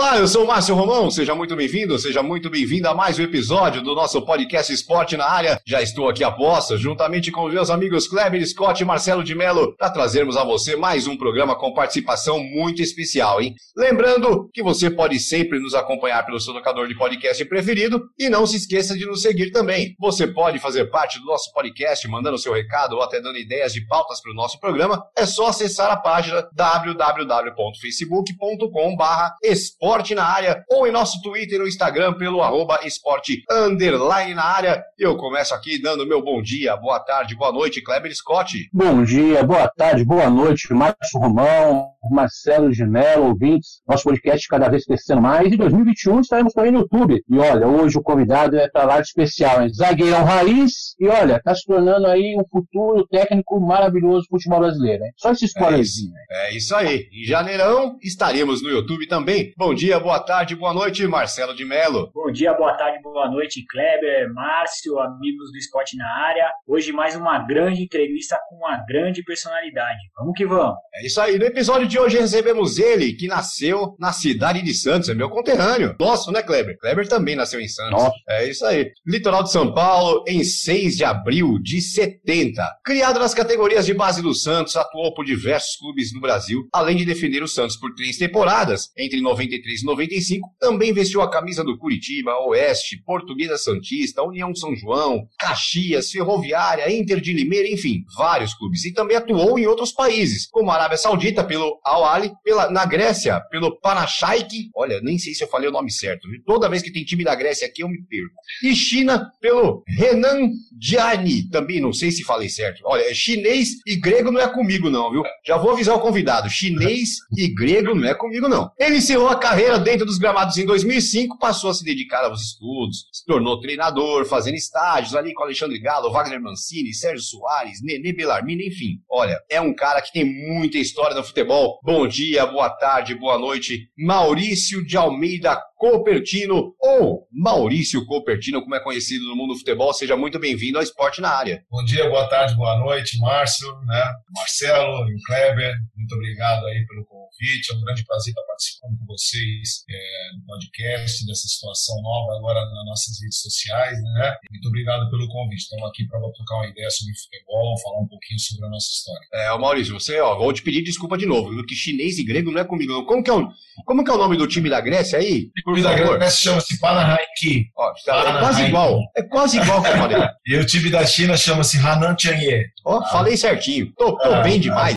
Olá, eu sou o Márcio Romão, seja muito bem-vindo, seja muito bem-vindo a mais um episódio do nosso podcast Esporte na Área. Já estou aqui a posta, juntamente com meus amigos Kleber Scott e Marcelo de Mello, para trazermos a você mais um programa com participação muito especial, hein? Lembrando que você pode sempre nos acompanhar pelo seu tocador de podcast preferido e não se esqueça de nos seguir também. Você pode fazer parte do nosso podcast mandando seu recado ou até dando ideias de pautas para o nosso programa. É só acessar a página www.facebook.com/esporte Esporte na Área ou em nosso Twitter ou Instagram pelo arroba esporte underline na área. Eu começo aqui dando meu bom dia, boa tarde, boa noite, Kleber Scott. Bom dia, boa tarde, boa noite, Márcio Romão, Marcelo Gemelo, ouvintes. Nosso podcast cada vez crescendo mais. Em 2021 estaremos também no YouTube. E olha, hoje o convidado é para lá de especial, hein? Zagueirão Raiz. E olha, está se tornando aí um futuro técnico maravilhoso do futebol brasileiro, hein? Só esse spoilerzinho. É, é isso aí. Em janeirão estaremos no YouTube também. Bom dia, boa tarde, boa noite, Marcelo de Mello. Bom dia, boa tarde, boa noite, Kleber, Márcio, amigos do Esporte na área. Hoje mais uma grande entrevista com uma grande personalidade. Vamos que vamos. É isso aí. No episódio de hoje recebemos ele, que nasceu na cidade de Santos, é meu conterrâneo. Nosso, né, Kleber? Kleber também nasceu em Santos. Nossa. É isso aí. Litoral de São Paulo, em 6 de abril de 70. Criado nas categorias de base do Santos, atuou por diversos clubes no Brasil, além de defender o Santos por três temporadas, entre 93 93 e 95, também vestiu a camisa do Curitiba, Oeste, Portuguesa Santista, União São João, Caxias, Ferroviária, Inter de Limeira, enfim, vários clubes. E também atuou em outros países, como a Arábia Saudita pelo Al Ali, na Grécia pelo Panachaik, olha, nem sei se eu falei o nome certo, toda vez que tem time da Grécia aqui eu me perco. E China pelo Renan Gianni, também não sei se falei certo. Olha, é chinês e grego não é comigo não, viu? Já vou avisar o convidado, chinês e grego não é comigo não. Ele encerrou a dentro dos gramados em 2005, passou a se dedicar aos estudos, se tornou treinador, fazendo estágios ali com Alexandre Galo, Wagner Mancini, Sérgio Soares, Nenê Bellarmine, enfim. Olha, é um cara que tem muita história no futebol. Bom dia, boa tarde, boa noite. Maurício de Almeida Copertino, ou Maurício Copertino, como é conhecido no mundo do futebol. Seja muito bem-vindo ao Esporte na Área. Bom dia, boa tarde, boa noite, Márcio, né? Marcelo e Kleber, muito obrigado aí pelo convite. É um grande prazer estar participando com vocês é, no podcast, dessa situação nova agora nas nossas redes sociais, né? Muito obrigado pelo convite. Estamos aqui para trocar uma ideia sobre futebol, falar um pouquinho sobre a nossa história. É, Maurício, você, ó, vou te pedir desculpa de novo, que chinês e grego não é comigo. Como que é o, como que é o nome do time da Grécia aí? Por time favor. da Grécia chama-se Panahaiki. Ó, é quase igual. É quase igual que eu falei. e o time da China chama-se Hanan Tianye. Ó, ah. falei certinho. Tô, tô ah. bem demais.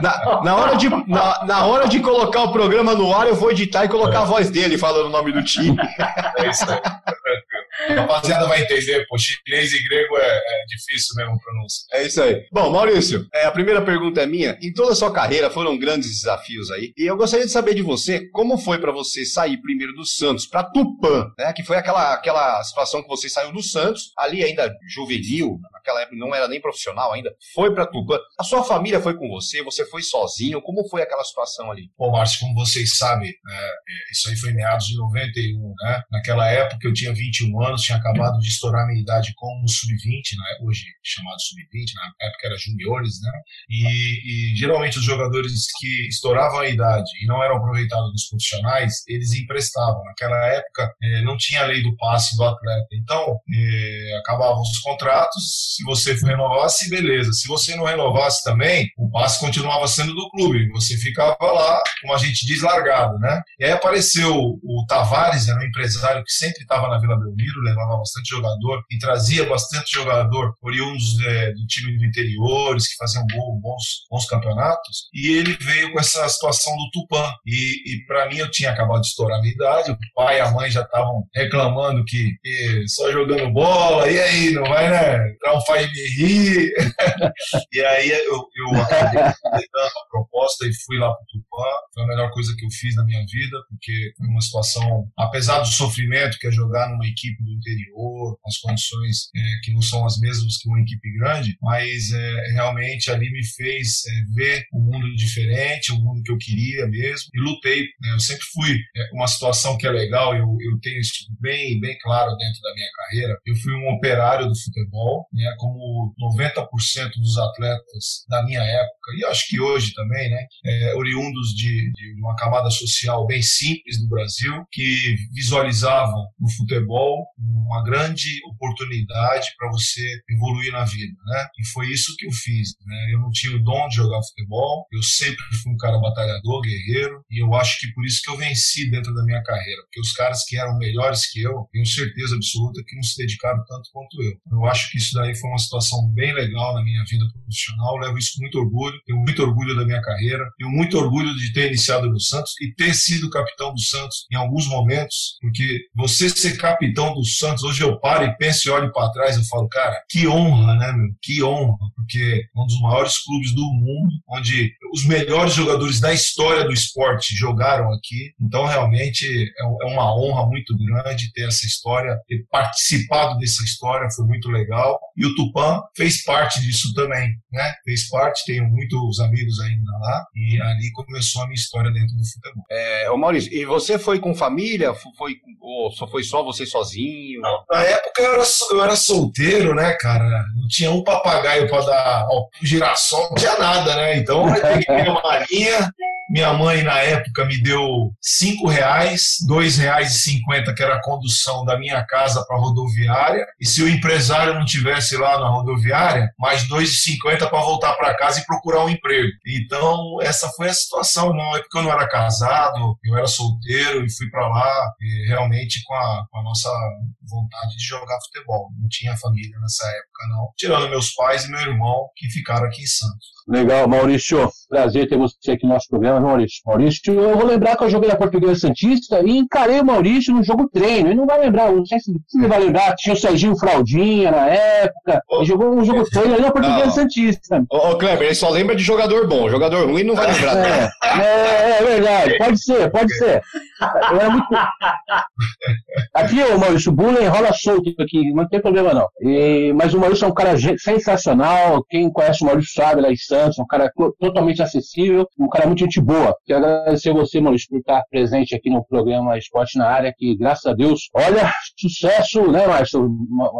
Na, na, hora de, na, na, hora de colocar o programa no ar, eu vou editar e colocar a voz dele falando o nome do time. É isso aí. A rapaziada vai entender, pô, chinês e grego é, é difícil mesmo a pronúncia. É isso aí. Bom, Maurício, é, a primeira pergunta é minha. Em toda a sua carreira foram grandes desafios aí. E eu gostaria de saber de você, como foi para você sair primeiro do Santos para Tupã, né? Que foi aquela, aquela situação que você saiu do Santos, ali ainda juvenil, naquela época não era nem profissional ainda, foi para Tupã. A sua família foi com você, você foi sozinho, como foi aquela situação ali? Bom, Márcio, como vocês sabem, né, é, isso aí foi meados de 91, né? Naquela época eu tinha 21 anos, tinha acabado de estourar minha idade como sub-20, né? hoje chamado sub-20, na época era juniores, né? E, e, geralmente os jogadores que estouravam a idade e não eram aproveitados nos profissionais, eles emprestavam. Naquela época eh, não tinha a lei do passe do atleta. Então, eh, acabavam os contratos, se você renovasse, beleza. Se você não renovasse também, o passe continuava sendo do clube. Você ficava lá, como a gente diz, largado, né? E aí apareceu o Tavares, era um empresário que sempre estava na Vila Belmiro, levava bastante jogador e trazia bastante jogador oriundos é, do time do interiores, que faziam bons, bons campeonatos, e ele veio com essa situação do Tupã. E, e para mim, eu tinha acabado de estourar a minha idade, o pai e a mãe já estavam reclamando que, só jogando bola, e aí, não vai, né? Um pai me rir. e aí eu, eu acabei dando a proposta e fui lá para Tupã. Foi a melhor coisa que eu fiz na minha vida, porque foi uma situação, apesar do sofrimento que é jogar numa equipe do interior, as condições é, que não são as mesmas que uma equipe grande, mas é, realmente ali me fez é, ver um mundo diferente, um mundo que eu queria mesmo, e lutei. Né? Eu sempre fui é, uma situação que é legal, eu, eu tenho isso bem, bem claro dentro da minha carreira. Eu fui um operário do futebol, né? como 90% dos atletas da minha época, e acho que hoje também, né? É, oriundos de, de uma camada social bem simples do Brasil, que visualizavam no futebol uma grande oportunidade para você evoluir na vida, né? E foi isso que eu fiz, né? Eu não tinha o dom de jogar futebol, eu sempre fui um cara batalhador, guerreiro, e eu acho que por isso que eu venci dentro da minha carreira, porque os caras que eram melhores que eu, tenho certeza absoluta que não se dedicaram tanto quanto eu. Eu acho que isso daí foi uma situação bem legal na minha vida profissional, levo isso com muito orgulho, tenho muito orgulho da minha carreira, tenho muito orgulho de ter iniciado no Santos e ter sido capitão do Santos em alguns momentos, porque você ser capitão do Santos, hoje eu paro e penso e olho para trás, eu falo, cara, que honra, né, meu? Que honra, porque é um dos maiores clubes do mundo, onde os melhores jogadores da história do esporte jogaram aqui. Então, realmente, é, é uma honra muito grande ter essa história, ter participado dessa história, foi muito legal. E o Tupã fez parte disso também, né? Fez parte, tenho muitos amigos ainda lá, e ali começou a minha história dentro do futebol. É, ô Maurício, e você foi com família? Foi, ou só foi só você sozinho? Não, na época eu era, eu era solteiro, né, cara? Não tinha um papagaio para dar girassol, não tinha nada, né? Então eu peguei uma linha, minha mãe, na época, me deu cinco reais, dois reais e cinquenta, que era a condução da minha casa para a rodoviária. E se o empresário não tivesse lá na rodoviária, mais dois e cinquenta para voltar para casa e procurar um emprego. Então, essa foi a situação. Não é porque eu não era casado, eu era solteiro e fui para lá realmente com a, com a nossa vontade de jogar futebol. Não tinha família nessa época, não. Tirando meus pais e meu irmão, que ficaram aqui em Santos. Legal, Maurício. Prazer ter você aqui no nosso programa, Maurício. Maurício, eu vou lembrar que eu joguei na Portuguesa Santista e encarei o Maurício no jogo treino. Ele não vai lembrar, não sei se você vai lembrar. Tinha o Serginho Fraldinha na época. Ele jogou um jogo treino ali na Portuguesa Santista. Ô, ô, Kleber, ele só lembra de jogador bom. Jogador ruim não vai lembrar. É, é, é verdade. Pode ser, pode ser. Eu era muito... Aqui, ô Maurício, o bullying rola solto aqui, não tem problema não. E, mas o Maurício é um cara sensacional. Quem conhece o Maurício sabe lá em Santos, um cara totalmente acessível, um cara muito gente boa. Quero agradecer você, Maurício, por estar presente aqui no programa Esporte na Área, que graças a Deus, olha, sucesso, né, Márcio?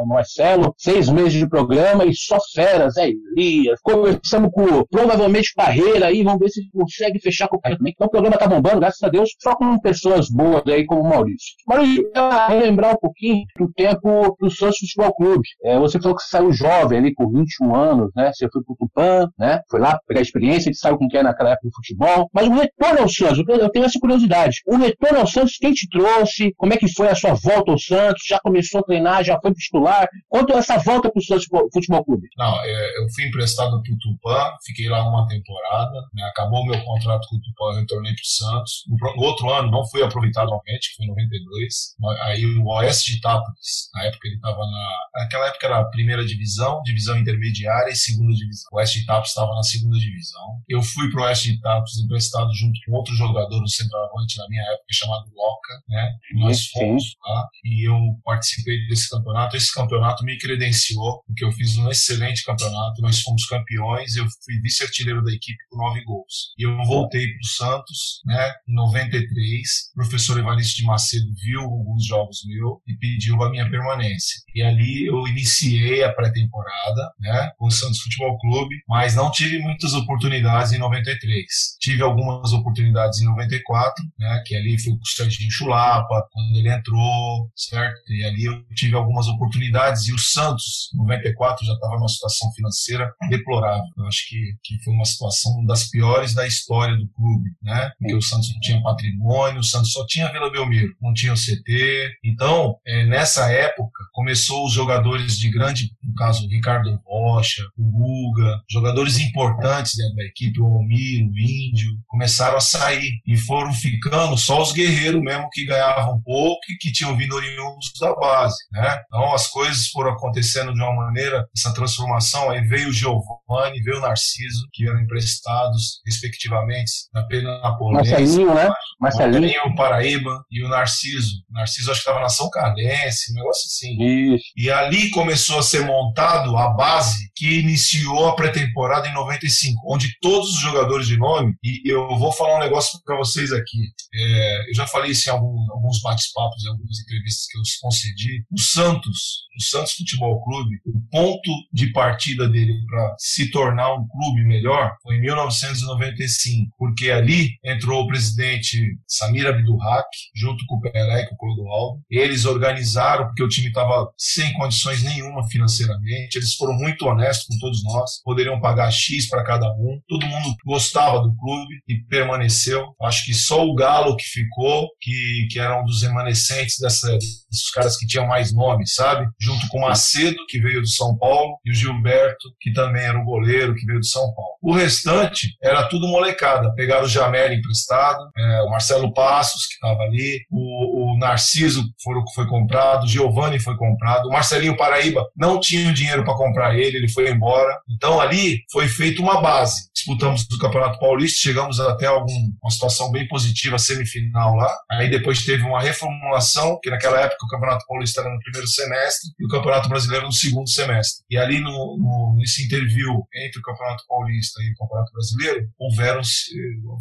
Marcelo, seis meses de programa e só feras, é Elias. Começamos com provavelmente carreira aí, vamos ver se consegue fechar com o também. Então o programa tá bombando, graças a Deus, só com pessoas boas aí como o Maurício. Maurício, eu relembrar um pouquinho do tempo do Santos Futebol Clube. É, você falou que saiu jovem ali com 21 anos, né? Você foi pro Tupã, né? Foi lá pegar a experiência, que sabe como que é naquela época do futebol. Mas o retorno ao Santos, eu tenho essa curiosidade. O retorno ao Santos, quem te trouxe? Como é que foi a sua volta ao Santos? Já começou a treinar, já foi titular? Conta essa volta pro Santos Futebol Clube. Não, é, eu fui emprestado pro Tupã, fiquei lá uma temporada, né? acabou meu contrato com o Tupã, eu retornei pro Santos. No outro ano não fui aproveitado novamente, que foi em 92. Aí o Oeste de Itápolis, na época ele estava na. Naquela época era a primeira divisão, divisão intermediária e segunda divisão. O Oeste de Itápolis estava na segunda divisão. Eu fui pro Oeste de Itápolis emprestado junto com outro jogador no centroavante na minha época, chamado Loca, né? Nós fomos lá e eu participei desse campeonato. Esse campeonato me credenciou, porque eu fiz um excelente campeonato. Nós fomos campeões, eu fui vice-artilheiro da equipe com nove gols. E eu voltei pro Santos, né? Em 93, o professor Evaristo de Macedo viu alguns jogos meus e pediu a minha permanência. E ali eu iniciei a pré-temporada, né? Com o Santos Futebol Clube, mas não tive muitas oportunidades em 93. Tive algumas oportunidades em 94, né? Que ali foi com o Serginho Chulapa, quando ele entrou, certo? E ali eu tive algumas oportunidades e o Santos, 94, já estava numa situação financeira deplorável. Eu acho que, que foi uma situação das piores da história do clube, né? Porque o Santos não tinha patrimônio, o Santos só tinha Vila Belmiro, não tinha o CT. Então, é, nessa época, começou os jogadores de grande, no caso, o Ricardo Rocha, o Guga, jogadores importantes dentro da equipe, o Almir, o Índio, começaram a sair e foram ficando só os guerreiros mesmo que ganhavam pouco e que tinham vindo oriundos da base, né? Então, as coisas foram acontecendo de uma maneira, essa transformação, aí veio o Giovanni, veio o Narciso, que eram emprestados, respectivamente, na Penapolense. Marcelinho, né? Marcelinho. Marcelinho, Paraíba, e o Narciso. O Narciso acho que estava na São Carlense, um negócio assim. Isso. E ali começou a ser montado a base que iniciou a pré-temporada em 95, onde todos os jogadores de nome, e eu vou falar um negócio para vocês aqui, é, eu já falei isso em algum, alguns bate-papos, em algumas entrevistas que eu concedi, o Santos, o Santos Futebol Clube, o ponto de partida dele para se tornar um clube melhor foi em 1995, porque ali entrou o presidente Samir Abdurrak, junto com o Pelé e com o Clodoaldo. Eles organizaram, porque o time estava sem condições nenhuma financeiramente, eles foram muito honestos com todos nós, poderiam pagar X para cada um, todo mundo gostava do clube e permaneceu. Acho que só o Galo que ficou, que, que era um dos remanescentes dessa, desses caras que tinham mais nome, sabe? Junto com o Macedo, que veio do São Paulo, e o Gilberto, que também era um goleiro, que veio do São Paulo. O restante era tudo molecada. Pegaram o Jamel emprestado, é, o Marcelo Passos, que estava ali, o, o Narciso foi, foi comprado, o Giovanni foi comprado, o Marcelinho Paraíba não tinha dinheiro para comprar ele, ele foi embora. Então ali foi feita uma base disputamos o Campeonato Paulista, chegamos até algum, uma situação bem positiva, semifinal lá. Aí depois teve uma reformulação, que naquela época o Campeonato Paulista era no primeiro semestre e o Campeonato Brasileiro no segundo semestre. E ali no, no nesse interview entre o Campeonato Paulista e o Campeonato Brasileiro, houveram,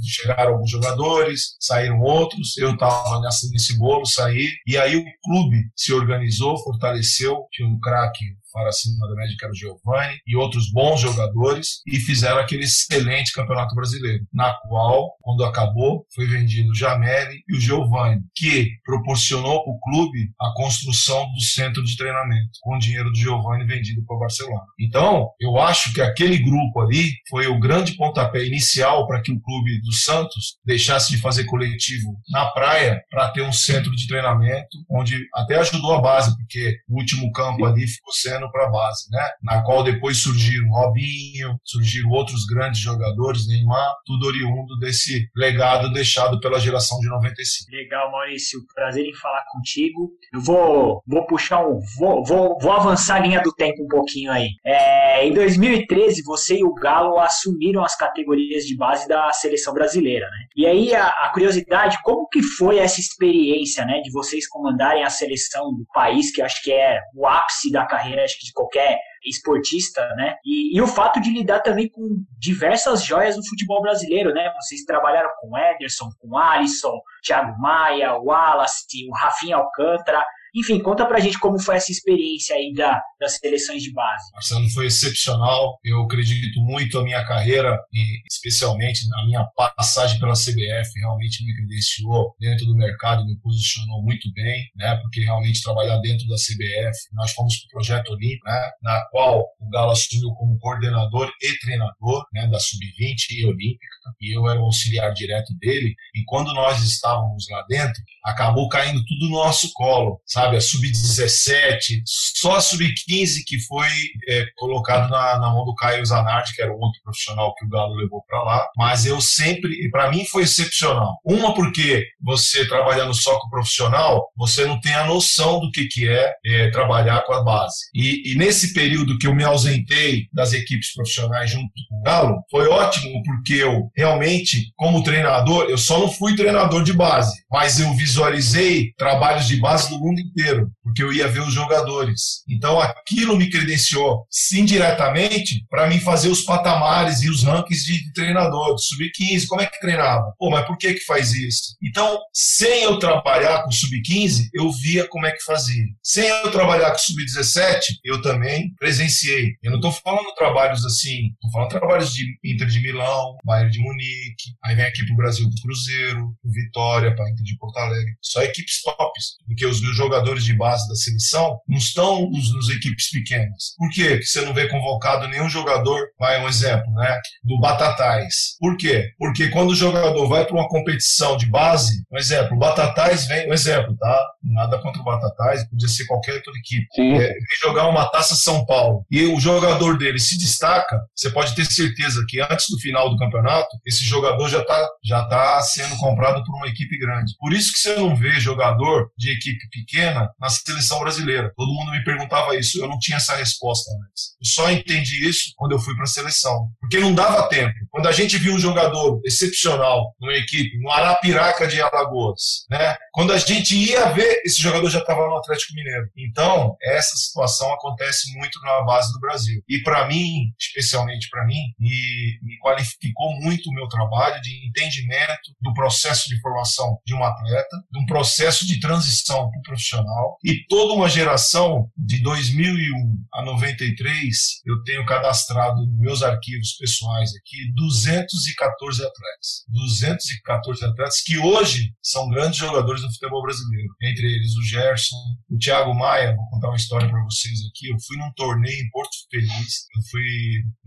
chegaram alguns jogadores, saíram outros, eu estava nesse bolo, saí, e aí o clube se organizou, fortaleceu, tinha um craque para acima da média, que era o Giovanni, e outros bons jogadores, e fizeram aquele excelente Campeonato Brasileiro, na qual, quando acabou, foi vendido o Jameli e o Giovanni, que proporcionou o clube a construção do centro de treinamento, com o dinheiro do Giovanni vendido para o Barcelona. Então, eu acho que aquele grupo ali foi o grande pontapé inicial para que o clube do Santos deixasse de fazer coletivo na praia para ter um centro de treinamento, onde até ajudou a base, porque o último campo ali ficou sendo para a base, né? Na qual depois surgiram Robinho, surgiram outros grandes jogadores, Neymar, tudo oriundo desse legado deixado pela geração de 95. Legal, Maurício. Prazer em falar contigo. Eu vou, vou puxar um. Vou, vou, vou avançar a linha do tempo um pouquinho aí. É, em 2013, você e o Galo assumiram as categorias de base da seleção brasileira, né? E aí a, a curiosidade, como que foi essa experiência, né, de vocês comandarem a seleção do país, que acho que é o ápice da carreira acho que de qualquer esportista, né? E, e, o fato de lidar também com diversas joias do futebol brasileiro, né? Vocês trabalharam com Ederson, com Alisson, Thiago Maia, Wallace, o Rafinha Alcântara. Enfim, conta pra gente como foi essa experiência aí da, das seleções de base. Marcelo, foi excepcional. Eu acredito muito a minha carreira e especialmente a minha passagem pela CBF realmente me credenciou dentro do mercado, me posicionou muito bem, né? Porque realmente trabalhar dentro da CBF, nós fomos para o projeto Olímpico, né? Na qual o Galo assumiu como coordenador e treinador, né? Da sub-20 e olímpica e eu era o auxiliar direto dele. E quando nós estávamos lá dentro, acabou caindo tudo no nosso colo, sabe? A sub-17, só a sub-15 que foi é, colocado na, na, mão do Caio Zanardi, que era o outro profissional que o Galo levou para lá. Mas eu sempre, para mim foi excepcional. Uma porque você trabalhando só com o profissional, você não tem a noção do que, que é, é trabalhar com a base. E, e nesse período que eu me ausentei das equipes profissionais junto com o Galo, foi ótimo porque eu realmente, como treinador, eu só não fui treinador de base, mas eu visualizei trabalhos de base do mundo inteiro, porque eu ia ver os jogadores. Então aquilo me credenciou, indiretamente, para mim fazer os patamares e os rankings de treinador, sub-15, como é que treinava? Pô, mas por que que faz isso? Então, sem eu trabalhar com sub-15, eu via como é que fazia. Sem eu trabalhar com sub-17, eu também presenciei. Eu não estou falando trabalhos assim, estou falando trabalhos de Inter de Milão, Bayern de Munique, aí vem aqui pro Brasil do Cruzeiro, pro Vitória, para Inter de Porto Alegre. Só equipes tops, porque os jogadores de base da seleção não estão nos, nos equipes pequenas. Por quê? Que você não vê convocado nenhum jogador, vai um exemplo, né, do Batatais. Por quê? Porque quando o jogador vai para uma competição de base, Um exemplo, o Batatais vem, um exemplo, tá? Nada contra o Batatais, podia ser qualquer outra equipe. É, vem jogar uma taça São Paulo e o jogador dele se destaca, você pode ter certeza que antes do final do campeonato, esse jogador já está já tá sendo comprado por uma equipe grande. Por isso que você não vê jogador de equipe pequena na seleção brasileira. Todo mundo me perguntava isso, eu não tinha essa resposta antes. Eu só entendi isso quando eu fui para a seleção, porque não dava tempo. Quando a gente viu um jogador excepcional numa equipe, no Arapiraca de Alagoas, né? Quando a gente ia ver, esse jogador já estava no Atlético Mineiro. Então, essa situação acontece muito na base do Brasil. E para mim, especialmente para mim, me, me qualificou muito o meu trabalho de entendimento do processo de formação de um atleta, de um processo de transição para o profissional. E toda uma geração de 2001 a 93, eu tenho cadastrado nos meus arquivos pessoais aqui 214 atletas. 214 atletas que hoje são grandes jogadores do futebol brasileiro. Entre eles o Gerson, o Thiago Maia, vou contar uma história para vocês aqui. Eu fui num torneio em Porto Feliz, eu fui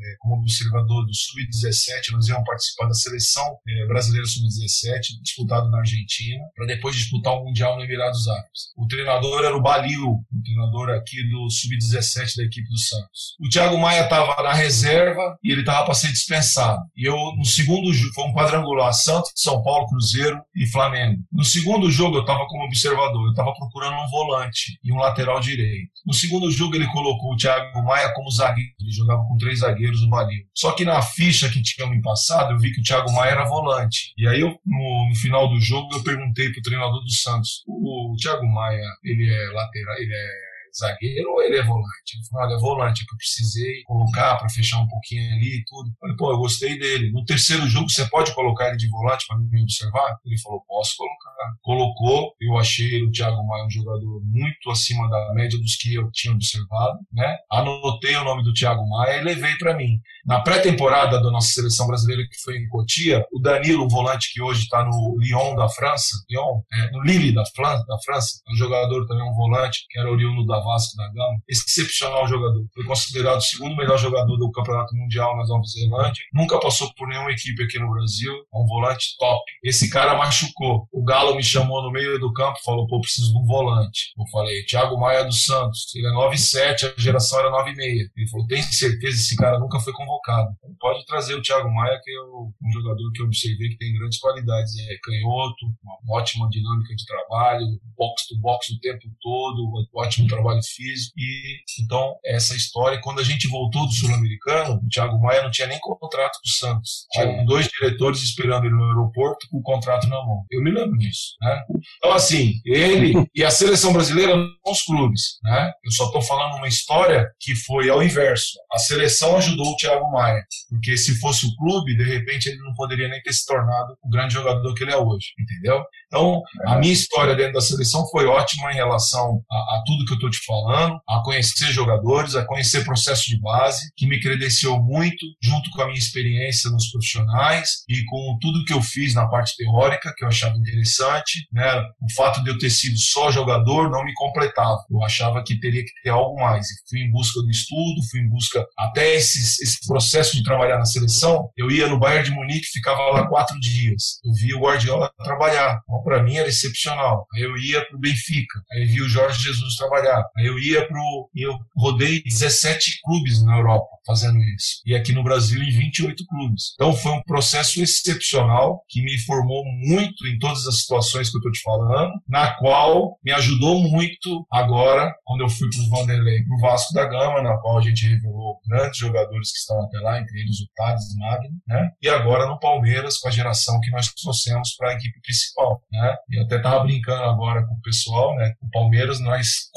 é, como observador do Sub-17, nós íamos participar da seleção é, brasileira Sub-17, disputado na Argentina, para depois disputar o Mundial no Emirados Árabes. O treinador era o Balil, o treinador aqui do Sub-17 da equipe do Santos. O Thiago Maia estava na reserva e ele estava para ser dispensado. E eu, no segundo jogo, foi um quadrangular, Santos, São Paulo, Cruzeiro e Flamengo. No segundo jogo, eu estava como observador, eu estava procurando um volante e um lateral direito. No segundo jogo, ele colocou o Thiago Maia como zagueiro, ele jogava com três zagueiros no Balil. Só que na ficha que tinha me passado, eu vi que o Thiago Maia era volante. E aí, eu, no, no final do jogo, eu perguntei para o treinador do Santos: o, o Thiago Maia, ele é lateral, ele é zagueiro ou ele é volante? Ele falou, olha, é volante, é que eu precisei colocar para fechar um pouquinho ali e tudo. Eu falei, pô, eu gostei dele. No terceiro jogo, você pode colocar ele de volante para me observar? Ele falou, posso colocar. Colocou, eu achei o Thiago Maia um jogador muito acima da média dos que eu tinha observado, né? Anotei o nome do Thiago Maia e levei para mim. Na pré-temporada da nossa seleção brasileira, que foi em Cotia, o Danilo, um volante que hoje está no Lyon da França, Lyon, é, no Lille da, França, da França, um jogador também, um volante, que era oriundo da Vasco da Gama, excepcional jogador. Foi considerado o segundo melhor jogador do Campeonato Mundial na Nova Zelândia. Nunca passou por nenhuma equipe aqui no Brasil. É um volante top. Esse cara machucou. O Galo me chamou no meio do campo, falou: pô, preciso de um volante. Eu falei: Thiago Maia dos Santos. Ele é 9,7, a geração era 9,6. Ele falou: tem certeza esse cara nunca foi convocado. Pode trazer o Thiago Maia, que é um jogador que eu observei que tem grandes qualidades. É canhoto, uma ótima dinâmica de trabalho, box to box o tempo todo, um ótimo trabalho trabalho físico. E então, essa história, quando a gente voltou do Sul-Americano, o Thiago Maia não tinha nem contrato com o Santos. Tinha dois diretores esperando ele no aeroporto com o contrato na mão. Eu me lembro disso. Né? Então, assim, ele e a seleção brasileira são os clubes. Né? Eu só estou falando uma história que foi ao inverso. A seleção ajudou o Thiago Maia, porque se fosse o clube, de repente ele não poderia nem ter se tornado o grande jogador que ele é hoje. Entendeu? Então, a minha história dentro da seleção foi ótima em relação a, a tudo que eu estou te falando, a conhecer jogadores, a conhecer processo de base, que me credenciou muito, junto com a minha experiência nos profissionais e com tudo que eu fiz na parte teórica, que eu achava interessante. Né? O fato de eu ter sido só jogador não me completava. Eu achava que teria que ter algo mais. Fui em busca do estudo, fui em busca até esses, esse processo de trabalhar na seleção. Eu ia no Bayern de Munique, ficava lá quatro dias. Eu via o Guardiola trabalhar. Então, para mim era excepcional. Aí eu ia para o Benfica, aí vi o Jorge Jesus trabalhar. Eu ia para o. Eu rodei 17 clubes na Europa fazendo isso. E aqui no Brasil em 28 clubes. Então foi um processo excepcional que me formou muito em todas as situações que eu estou te falando, na qual me ajudou muito agora, quando eu fui para o Vanderlei, para o Vasco da Gama, na qual a gente revelou grandes jogadores que estão até lá, entre eles o Thales Magno, né? E agora no Palmeiras, com a geração que nós trouxemos para a equipe principal, né? E eu até estava brincando agora com o pessoal, né? O Palmeiras, nós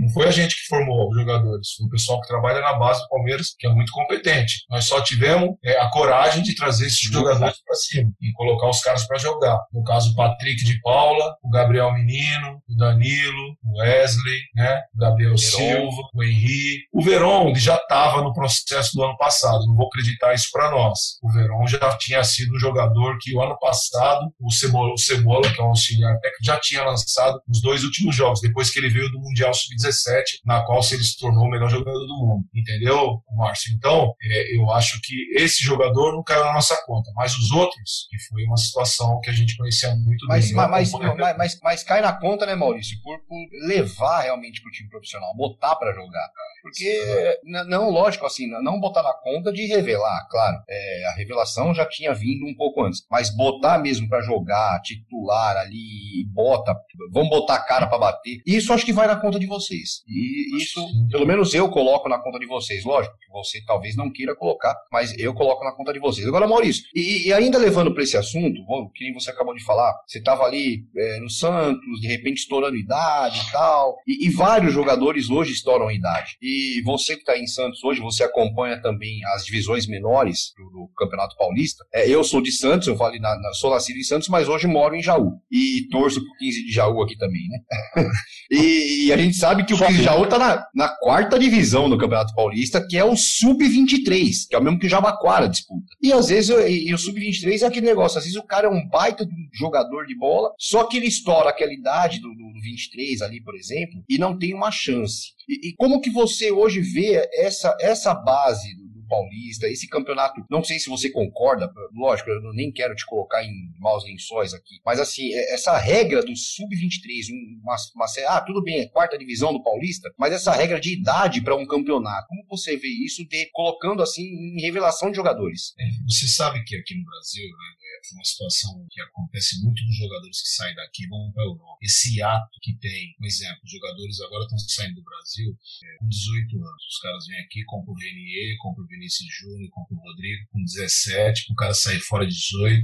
não foi a gente que formou os jogadores, foi o pessoal que trabalha na base do Palmeiras, que é muito competente. Nós só tivemos é, a coragem de trazer esses jogadores para cima e colocar os caras para jogar. No caso, o Patrick de Paula, o Gabriel Menino, o Danilo, o Wesley, né? o Gabriel Silva, o Henri. O Verón ele já estava no processo do ano passado. Não vou facilitar isso para nós. O Verón já tinha sido um jogador que o ano passado, o Cebola, o Cebola que é um auxiliar técnico, já tinha lançado os dois últimos jogos, depois que ele veio do Mundial Sub-17, na qual ele se tornou o melhor jogador do mundo. Entendeu, Márcio? Então, é, eu acho que esse jogador não caiu na nossa conta, mas os outros, que foi uma situação que a gente conhecia muito mas, bem. Mas, mas, mas, mas, cai na conta, né, Maurício? Por, por levar realmente para o time profissional, botar para jogar. Porque, não, lógico, assim, não botar na conta de revelar, claro. É, a revelação já tinha vindo um pouco antes. Mas botar mesmo para jogar, titular ali, bota, vamos botar a cara para bater. Isso acho que vai na conta de vocês. E isso, pelo menos eu coloco na conta de vocês. Lógico que você talvez não queira colocar, mas eu coloco na conta de vocês. Agora, Maurício, e, e ainda levando para esse assunto, que você acabou de falar, você estava ali é, no Santos, de repente estourando idade e tal, e, e vários jogadores hoje estouram idade. E e você que está em Santos hoje, você acompanha também as divisões menores do, do Campeonato Paulista. É, eu sou de Santos, eu falei, na, na, sou nascido em Santos, mas hoje moro em Jaú. E torço pro 15 de Jaú aqui também, né? e, e, a gente sabe que o 15 de Jaú está na, na, quarta divisão do Campeonato Paulista, que é o Sub-23, que é o mesmo que o Jabaquara disputa. E às vezes e, e o Sub-23 é aquele negócio, às vezes o cara é um baita jogador de bola, só que ele estoura aquela idade do, do 23 ali, por exemplo, e não tem uma chance. E, e, como que você hoje vê essa, essa base do, Paulista, esse campeonato? Não sei se você concorda, lógico, eu nem quero te colocar em maus lençóis aqui, mas assim, é, essa regra do sub-23, uma, uma, ah, tudo bem, é quarta divisão do Paulista, mas essa regra de idade para um campeonato, como você vê isso de colocando assim em revelação de jogadores? É, você sabe que aqui no Brasil, né, uma situação que acontece muito nos jogadores que saem daqui e vão para a Europa. Esse ato que tem, um exemplo, os jogadores agora estão saindo do Brasil é, com 18 anos. Os caras vêm aqui, compram o Renier, compram o Vinícius Júnior, compram o Rodrigo com 17, o cara sair fora de 18.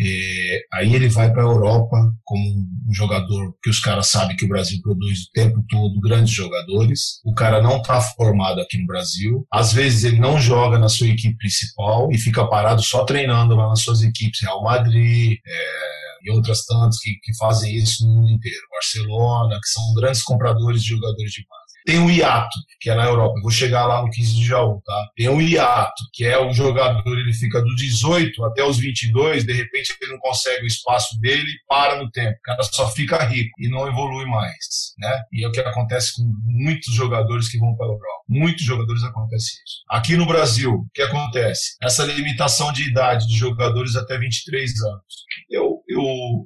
É, aí ele vai para a Europa como um jogador que os caras sabem que o Brasil produz o tempo todo grandes jogadores. O cara não está formado aqui no Brasil. Às vezes ele não joga na sua equipe principal e fica parado só treinando lá nas suas equipes Real Madrid é, e outras tantas que, que fazem isso no mundo inteiro. Barcelona, que são grandes compradores de jogadores de base. Tem o hiato, que é na Europa. Eu vou chegar lá no 15 de Jaú, tá? Tem o hiato, que é o jogador, ele fica do 18 até os 22, de repente ele não consegue o espaço dele para no tempo. O cara só fica rico e não evolui mais, né? E é o que acontece com muitos jogadores que vão para a Europa. Muitos jogadores acontece isso. Aqui no Brasil, o que acontece? Essa limitação de idade de jogadores até 23 anos. Eu, eu,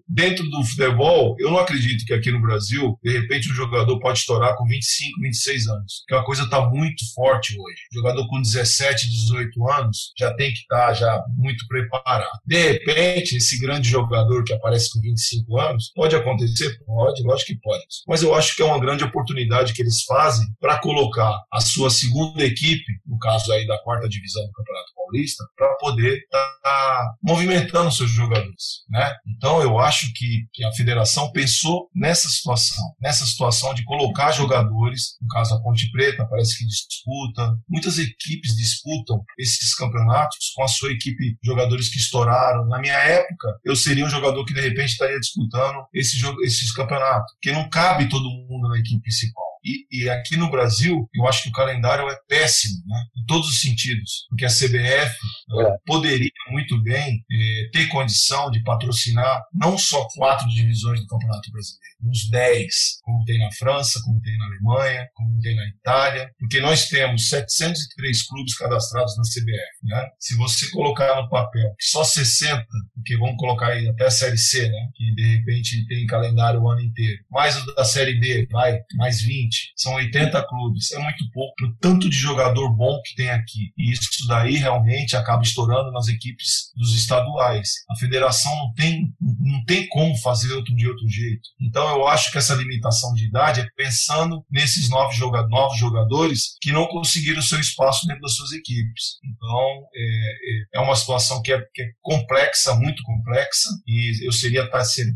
dentro do futebol, eu não acredito que aqui no Brasil, de repente, um jogador pode estourar com 25, 26 anos. Porque a coisa está muito forte hoje. O jogador com 17, 18 anos já tem que estar tá já muito preparado. De repente, esse grande jogador que aparece com 25 anos, pode acontecer? Pode, lógico que pode. Mas eu acho que é uma grande oportunidade que eles fazem para colocar a sua segunda equipe, no caso aí da quarta divisão do Campeonato Paulista, para poder estar tá movimentando seus jogadores, né? Então eu acho que, que a federação pensou nessa situação, nessa situação de colocar jogadores, no caso a Ponte Preta parece que disputa, muitas equipes disputam esses campeonatos com a sua equipe, jogadores que estouraram. Na minha época, eu seria um jogador que de repente estaria disputando esse, esses campeonatos, porque não cabe todo mundo na equipe principal. E, e, aqui no Brasil, eu acho que o calendário é péssimo, né? em todos os sentidos, porque a CBF é. poderia muito bem é, ter condição de patrocinar não só quatro divisões do Campeonato Brasileiro, uns 10, como tem na França, como tem na Alemanha, como tem na Itália, porque nós temos 703 clubes cadastrados na CBF. Né? Se você colocar no papel que só 60, porque vamos colocar aí até a Série C, né? que de repente tem calendário o ano inteiro, mais o da Série B, vai, mais 20, são 80 clubes, é muito pouco o tanto de jogador bom que tem aqui. E isso daí realmente acaba estourando nas equipes dos estaduais. A federação não tem, não tem como fazer outro de outro jeito. Então eu acho que essa limitação de idade é pensando nesses novos, jogadores, novos jogadores que não conseguiram seu espaço dentro das suas equipes. Então, é, é, é uma situação que é, que é, complexa, muito complexa, e eu seria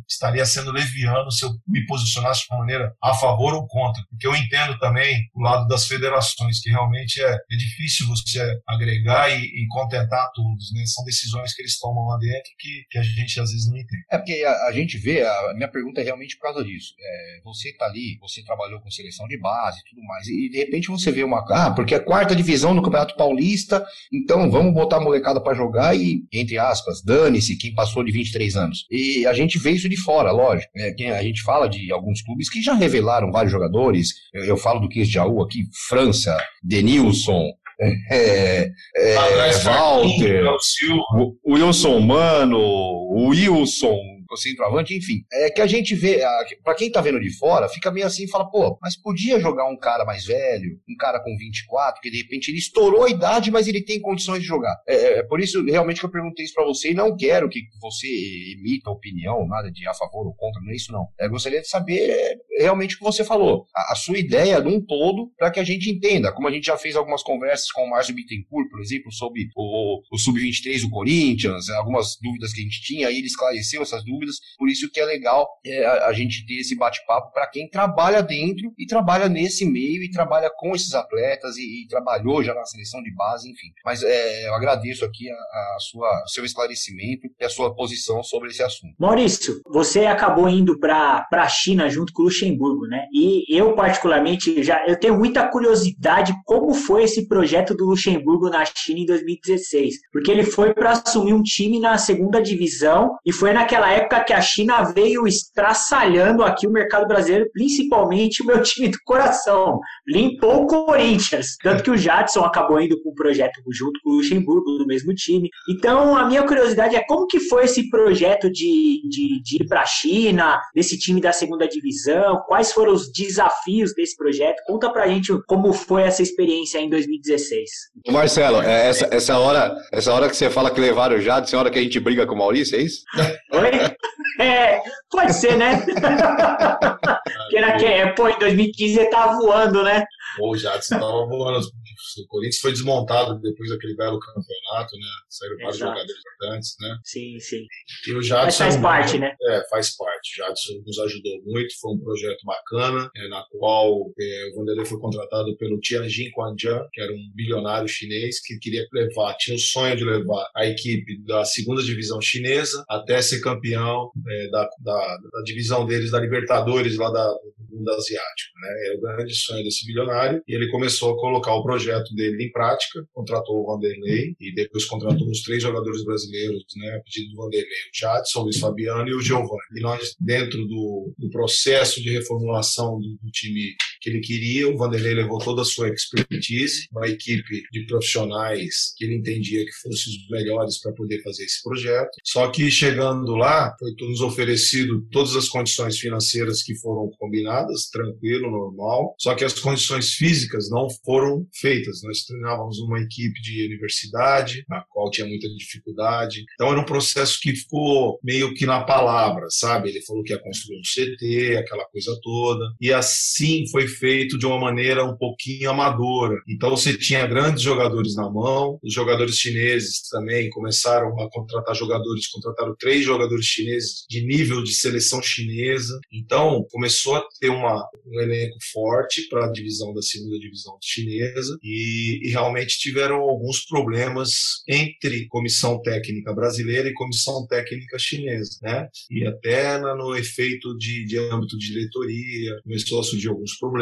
estaria sendo leviano se eu me posicionasse de uma maneira a favor ou contra, porque eu entendo também o lado das federações, que realmente é, é difícil você agregar e, e, contentar todos, né? São decisões que eles tomam lá dentro que, que a gente às vezes não entende. É porque a, a gente vê, a minha pergunta é realmente por causa disso. É, você tá ali, você trabalhou com seleção de base e tudo mais, e de repente você vê uma. Ah, porque é quarta divisão no Campeonato Paulista, então vamos botar a molecada para jogar e, entre aspas, dane-se quem passou de 23 anos. E a gente vê isso de fora, lógico. É, a gente fala de alguns clubes que já revelaram vários jogadores. Eu, eu falo do 15 de Jaú aqui, França, Denilson, é, é, Walter, Wilson Mano, Wilson, centroavante, enfim. É que a gente vê, para quem tá vendo de fora, fica meio assim e fala, pô, mas podia jogar um cara mais velho, um cara com 24, que de repente ele estourou a idade, mas ele tem condições de jogar. É, é, é por isso realmente que eu perguntei isso para você e não quero que você emita opinião, nada de a favor ou contra, não é isso não. É, gostaria de saber é, realmente o que você falou, a, a sua ideia num todo, para que a gente entenda, como a gente já fez algumas conversas com o Márcio Bittencourt, por exemplo, sobre o, o Sub-23 do Corinthians, algumas dúvidas que a gente tinha, aí ele esclareceu essas dúvidas dúvidas. Por isso que é legal é, a, a, gente ter esse bate-papo para quem trabalha dentro e trabalha nesse meio e trabalha com esses atletas e, e trabalhou já na seleção de base, enfim. Mas é, eu agradeço aqui a, a sua seu esclarecimento e a sua posição sobre esse assunto. Maurício, você acabou indo para a China junto com o Luxemburgo, né? E eu particularmente já eu tenho muita curiosidade como foi esse projeto do Luxemburgo na China em 2016, porque ele foi para assumir um time na segunda divisão e foi naquela época época que a China veio estraçalhando aqui o mercado brasileiro, principalmente o meu time do coração. Limpou o Corinthians. Tanto que o Jadson acabou indo com o projeto junto com o Luxemburgo, do mesmo time. Então, a minha curiosidade é como que foi esse projeto de, de, de ir para a China, desse time da segunda divisão? Quais foram os desafios desse projeto? Conta pra gente como foi essa experiência em 2016. Marcelo, é essa, essa, hora, essa hora que você fala que levaram o Jadson, é a hora que a gente briga com o Maurício, é isso? Oi? É, pode ser, né? Porque naquele, pô, em 2015 ele tava voando, né? Pô, já estava voando. O Corinthians foi desmontado depois daquele belo campeonato, né? Saíram vários jogadores importantes, né? Sim, sim. E o Jadson, Mas faz parte, né? É, faz parte. O Jadson nos ajudou muito, foi um projeto bacana, é, na qual é, o Vanderlei foi contratado pelo Tianjin Quanjian, que era um bilionário chinês que queria levar, tinha o sonho de levar a equipe da segunda divisão chinesa até ser campeão é, da, da, da, divisão deles, da Libertadores, lá da, do mundo asiático, né? Era o grande sonho desse bilionário e ele começou a colocar o projeto dele em prática, contratou o Vanderlei e depois contratou os três jogadores brasileiros, né, a pedido do Vanderlei, o Jadson, o Luiz Fabiano e o Giovanni. E nós, dentro do, do processo de reformulação do, do, time que ele queria, o Vanderlei levou toda a sua expertise, uma equipe de profissionais que ele entendia que fossem os melhores para poder fazer esse projeto. Só que chegando lá, foi nos oferecido todas as condições financeiras que foram combinadas, tranquilo, normal, só que as condições físicas não foram feitas. Nós treinávamos uma equipe de universidade, na qual tinha muita dificuldade. Então era um processo que ficou meio que na palavra, sabe? Ele falou que ia construir um CT, aquela coisa toda. E assim foi feito de uma maneira um pouquinho amadora. Então você tinha grandes jogadores na mão, os jogadores chineses também começaram a contratar jogadores, contrataram três jogadores chineses de nível de seleção chinesa. Então começou a ter uma, um elenco forte para a divisão da segunda divisão chinesa e, e, realmente tiveram alguns problemas entre comissão técnica brasileira e comissão técnica chinesa, né? E até no efeito de, de âmbito de diretoria começou a surgir alguns problemas,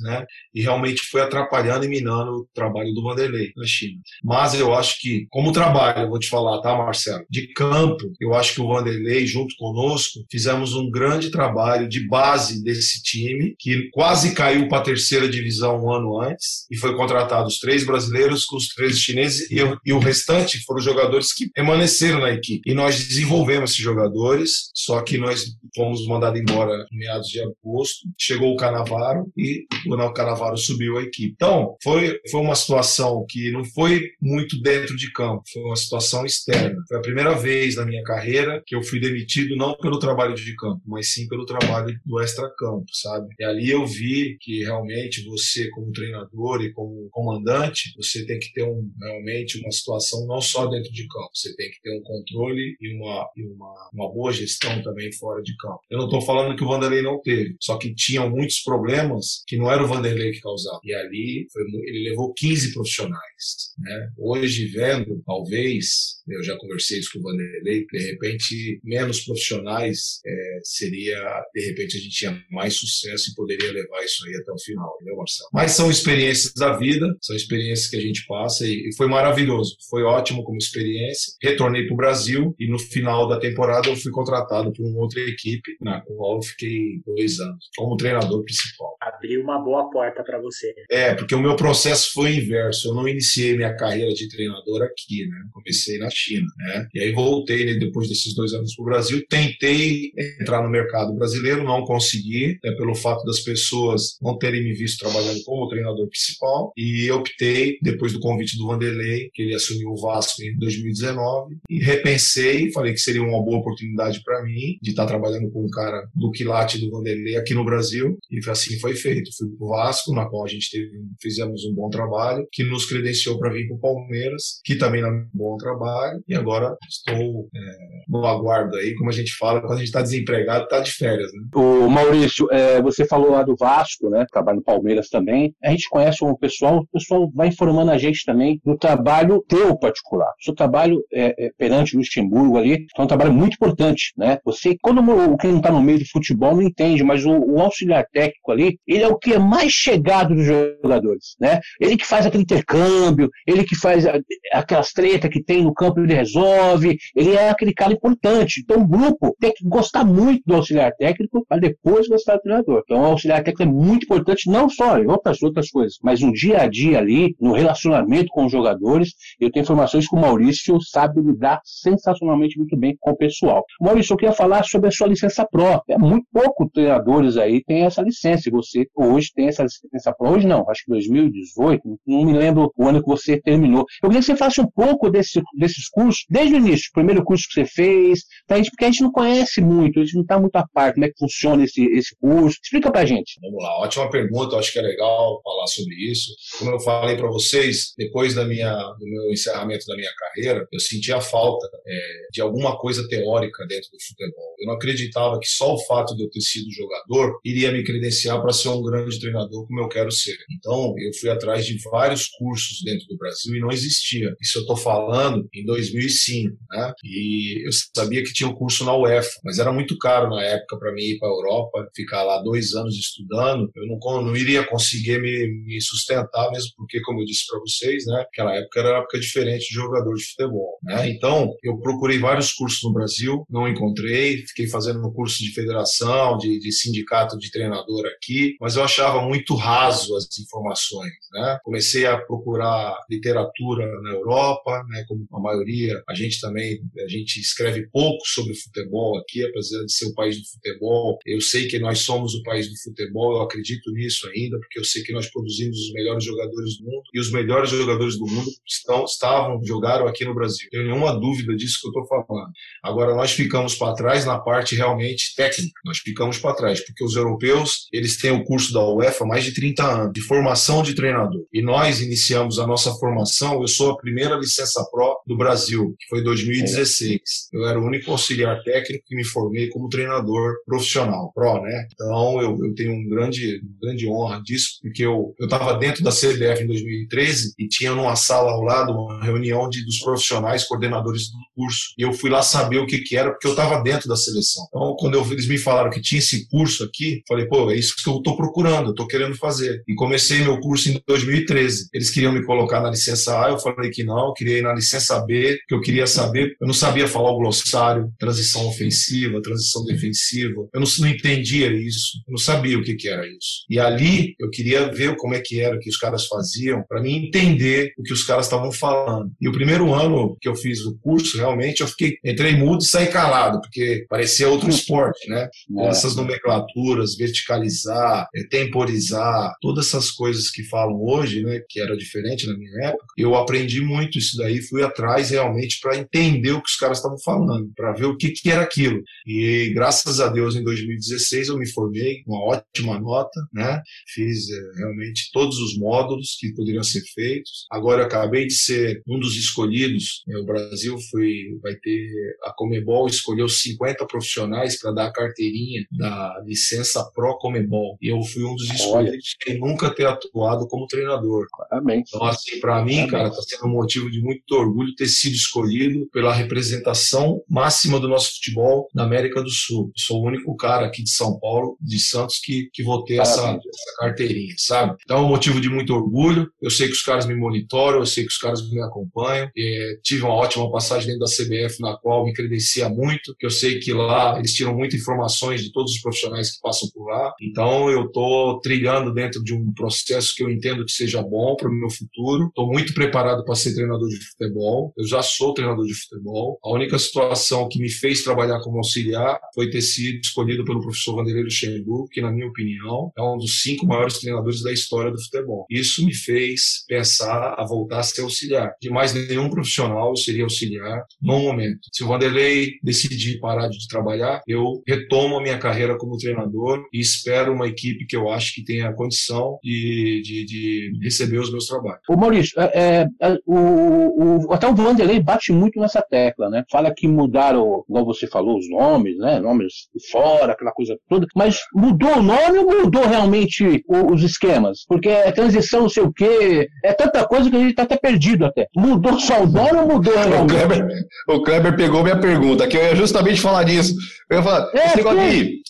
né? E realmente foi atrapalhando e minando o trabalho do Vanderlei na China. Mas eu acho que, como trabalho, eu vou te falar, tá, Marcelo? De campo, eu acho que o Vanderlei, junto conosco, fizemos um grande trabalho de base desse time, que quase caiu para a terceira divisão um ano antes, e foi contratado os três brasileiros com os três chineses, e, e o restante foram jogadores que permaneceram na equipe. E nós desenvolvemos esses jogadores, só que nós fomos mandados embora em meados de agosto, chegou o Canavaro e o Canavaro subiu a equipe. Então, foi, foi uma situação que não foi muito dentro de campo, foi uma situação externa. Foi a primeira vez na minha carreira que eu fui demitido não pelo trabalho de campo, mas sim pelo trabalho do extra-campo, sabe? E ali eu vi que realmente você, como treinador e como comandante, você tem que ter um, realmente uma situação não só dentro de campo, você tem que ter um controle e uma, e uma, uma boa gestão também fora de campo. Eu não estou falando que o Vanderlei não teve, só que tinham muitos problemas problemas que não era o Vanderlei que causava. E ali foi, ele levou 15 profissionais. Né? Hoje, vendo, talvez, eu já conversei isso com o Vanderlei, de repente, menos profissionais é, seria, de repente, a gente tinha mais sucesso e poderia levar isso aí até o final, entendeu, Marcelo? Mas são experiências da vida, são experiências que a gente passa e, e foi maravilhoso. Foi ótimo como experiência. Retornei para o Brasil e no final da temporada eu fui contratado por uma outra equipe, na qual eu fiquei dois anos, como treinador principal. Abriu uma boa porta para você. É, porque o meu processo foi inverso. Eu não iniciei minha carreira de treinador aqui, né? Comecei na China, né? E aí voltei né, depois desses dois anos para o Brasil. Tentei entrar no mercado brasileiro, não consegui, né, pelo fato das pessoas não terem me visto trabalhando como treinador principal. E optei, depois do convite do Vanderlei, que ele assumiu o Vasco em 2019, e repensei, falei que seria uma boa oportunidade para mim de estar trabalhando com um cara do quilate do Vanderlei aqui no Brasil. E assim foi feito. Fui para o Vasco, na qual a gente teve, fizemos um bom trabalho, que nos credenciou para vir para o Palmeiras, que também é um bom trabalho. E agora estou é, no aguardo aí, como a gente fala, quando a gente está desempregado, está de férias. Né? O Maurício, é, você falou lá do Vasco, né? Trabalha no Palmeiras também. A gente conhece o pessoal, o pessoal vai informando a gente também do trabalho teu particular. O seu trabalho é, é, perante o Luxemburgo ali é um trabalho muito importante, né? Você, quando quem não está no meio do futebol não entende, mas o, o auxiliar técnico ali, ele é o que é mais chegado dos jogadores, né? Ele que faz aquele intercâmbio, ele que faz aquelas tretas que tem no campo, ele resolve, ele é aquele cara importante. Então o grupo tem que gostar muito do auxiliar técnico para depois gostar do treinador. Então o auxiliar técnico é muito importante, não só em outras, outras coisas, mas no dia a dia ali, no relacionamento com os jogadores. Eu tenho informações que o Maurício sabe lidar sensacionalmente muito bem com o pessoal. Maurício, eu queria falar sobre a sua licença pró. É muito pouco treinadores aí têm essa licença. Você hoje tem essa pró. Hoje não, acho que 2018, não me lembro o ano que você terminou. Eu queria que você falasse um pouco desse, desses cursos, desde o início, o primeiro curso que você fez, pra gente, porque a gente não conhece muito, a gente não está muito a par como é que funciona esse, esse curso. Explica pra gente. Vamos lá, ótima pergunta, acho que é legal falar sobre isso. Como eu falei para vocês, depois da minha, do meu encerramento da minha carreira, eu sentia falta é, de alguma coisa teórica dentro do futebol. Eu não acreditava que só o fato de eu ter sido jogador iria me credenciar para ser um grande treinador como eu quero ser. Então, eu fui atrás de vários cursos dentro do Brasil e não existia. Isso eu estou falando em 2005, né? E eu sabia que tinha um curso na UEFA, mas era muito caro na época para mim ir para a Europa, ficar lá dois anos estudando. Eu não, não iria conseguir me, me sustentar, mesmo porque, como eu disse para vocês, né? Aquela época era uma época diferente de jogador de futebol, né? Então, eu procurei vários cursos no Brasil, não encontrei, fiquei fazendo um curso de federação, de, de sindicato de treinador aqui, mas eu achava muito raso as informações, né? Comecei a procurar literatura na Europa, né? Como a maioria, a gente também, a gente escreve pouco sobre futebol aqui, apesar de ser o país do futebol. Eu sei que nós somos o país do futebol, eu acredito nisso ainda, porque eu sei que nós produzimos os melhores jogadores do mundo e os melhores jogadores do mundo estão, estavam, jogaram aqui no Brasil. Tenho nenhuma dúvida disso que eu estou falando. Agora, nós ficamos para trás na parte realmente técnica, nós ficamos para trás, porque os europeus, eles têm o curso da UEFA há mais de 30 anos, de formação de treinador. E nós iniciamos a nossa formação, eu sou a primeira licença pró do Brasil, que foi em 2016. Eu era o único auxiliar técnico que me formei como treinador profissional, pró, né? Então, eu, eu tenho um grande, grande honra disso, porque eu estava dentro da CBF em 2013 e tinha numa sala ao lado uma reunião de, dos profissionais coordenadores do curso. E eu fui lá saber o que, que era, porque eu estava dentro da seleção. Então, quando eu, eles me falaram que tinha esse curso aqui, falei, pô, é isso que eu estou procurando, estou querendo fazer. E comecei meu curso em 2013. Eles queriam me colocar na licença A, eu falei que não, eu queria ir na licença B, que eu queria saber, eu não sabia falar o glossário, transição ofensiva, transição defensiva, eu não, não entendia isso, eu não sabia o que, que era isso. E ali eu queria ver como é que era, o que os caras faziam, para mim entender o que os caras estavam falando. E o primeiro ano que eu fiz o curso, realmente, eu fiquei, entrei mudo e saí calado, porque parecia outro esporte, né? É. Essas nomenclaturas, verticalizar, é, temporizar, todas essas coisas que falam hoje, né? Que era diferente na minha época. Eu aprendi muito isso daí, fui atrás realmente para entender o que os caras estavam falando, para ver o que, que era aquilo. E graças a Deus, em 2016 eu me formei, uma ótima nota, né? Fiz é, realmente todos os módulos que poderiam ser feitos. Agora eu acabei de ser um dos escolhidos. Né? O Brasil foi, vai ter a Comebol escolheu 50 profissionais para dar a carteirinha da licença Pro Comebol. E eu fui um dos escolhidos sem nunca ter atuado como treinador. Amém. Então, assim, para mim, cara, está sendo um motivo de muito orgulho ter sido escolhido pela representação máxima do nosso futebol na América do Sul. Eu sou o único cara aqui de São Paulo, de Santos, que, que vou ter essa, essa carteirinha, sabe? Então é um motivo de muito orgulho. Eu sei que os caras me monitoram, eu sei que os caras me acompanham. É, tive uma ótima passagem dentro da CBF, na qual me credencia muito, que eu sei que lá eles tiram muitas informações de todos os profissionais que passam por lá. Então eu estou trilhando dentro de um processo que eu entendo que seja bom para o meu futuro. Estou muito preparado para ser treinador de futebol. Eu já sou treinador de futebol. A única situação que me fez trabalhar como auxiliar foi ter sido escolhido pelo professor Vanderlei Luxemburgo, que na minha opinião é um dos cinco maiores treinadores da história do futebol. Isso me fez pensar a voltar a ser auxiliar. De mais nenhum profissional eu seria auxiliar no momento. Se o Vanderlei decidir parar de trabalhar, eu retomo a minha carreira como treinador e espero uma equipe que eu acho que tenha condição de, de, de receber os meus trabalhos. O Maurício, é, é, o, o, até o Vanderlei bate muito nessa tecla, né? Fala que mudaram, igual você falou, os nomes, né? Nomes fora, aquela coisa toda. Mas mudou o nome ou mudou realmente os esquemas? Porque é transição, não sei o quê, é tanta coisa que a gente está até perdido até. Mudou só o nome ou mudou realmente? O Kleber, o Kleber pegou minha pergunta, que eu ia justamente falar disso. Eu ia falar, é, esse negócio de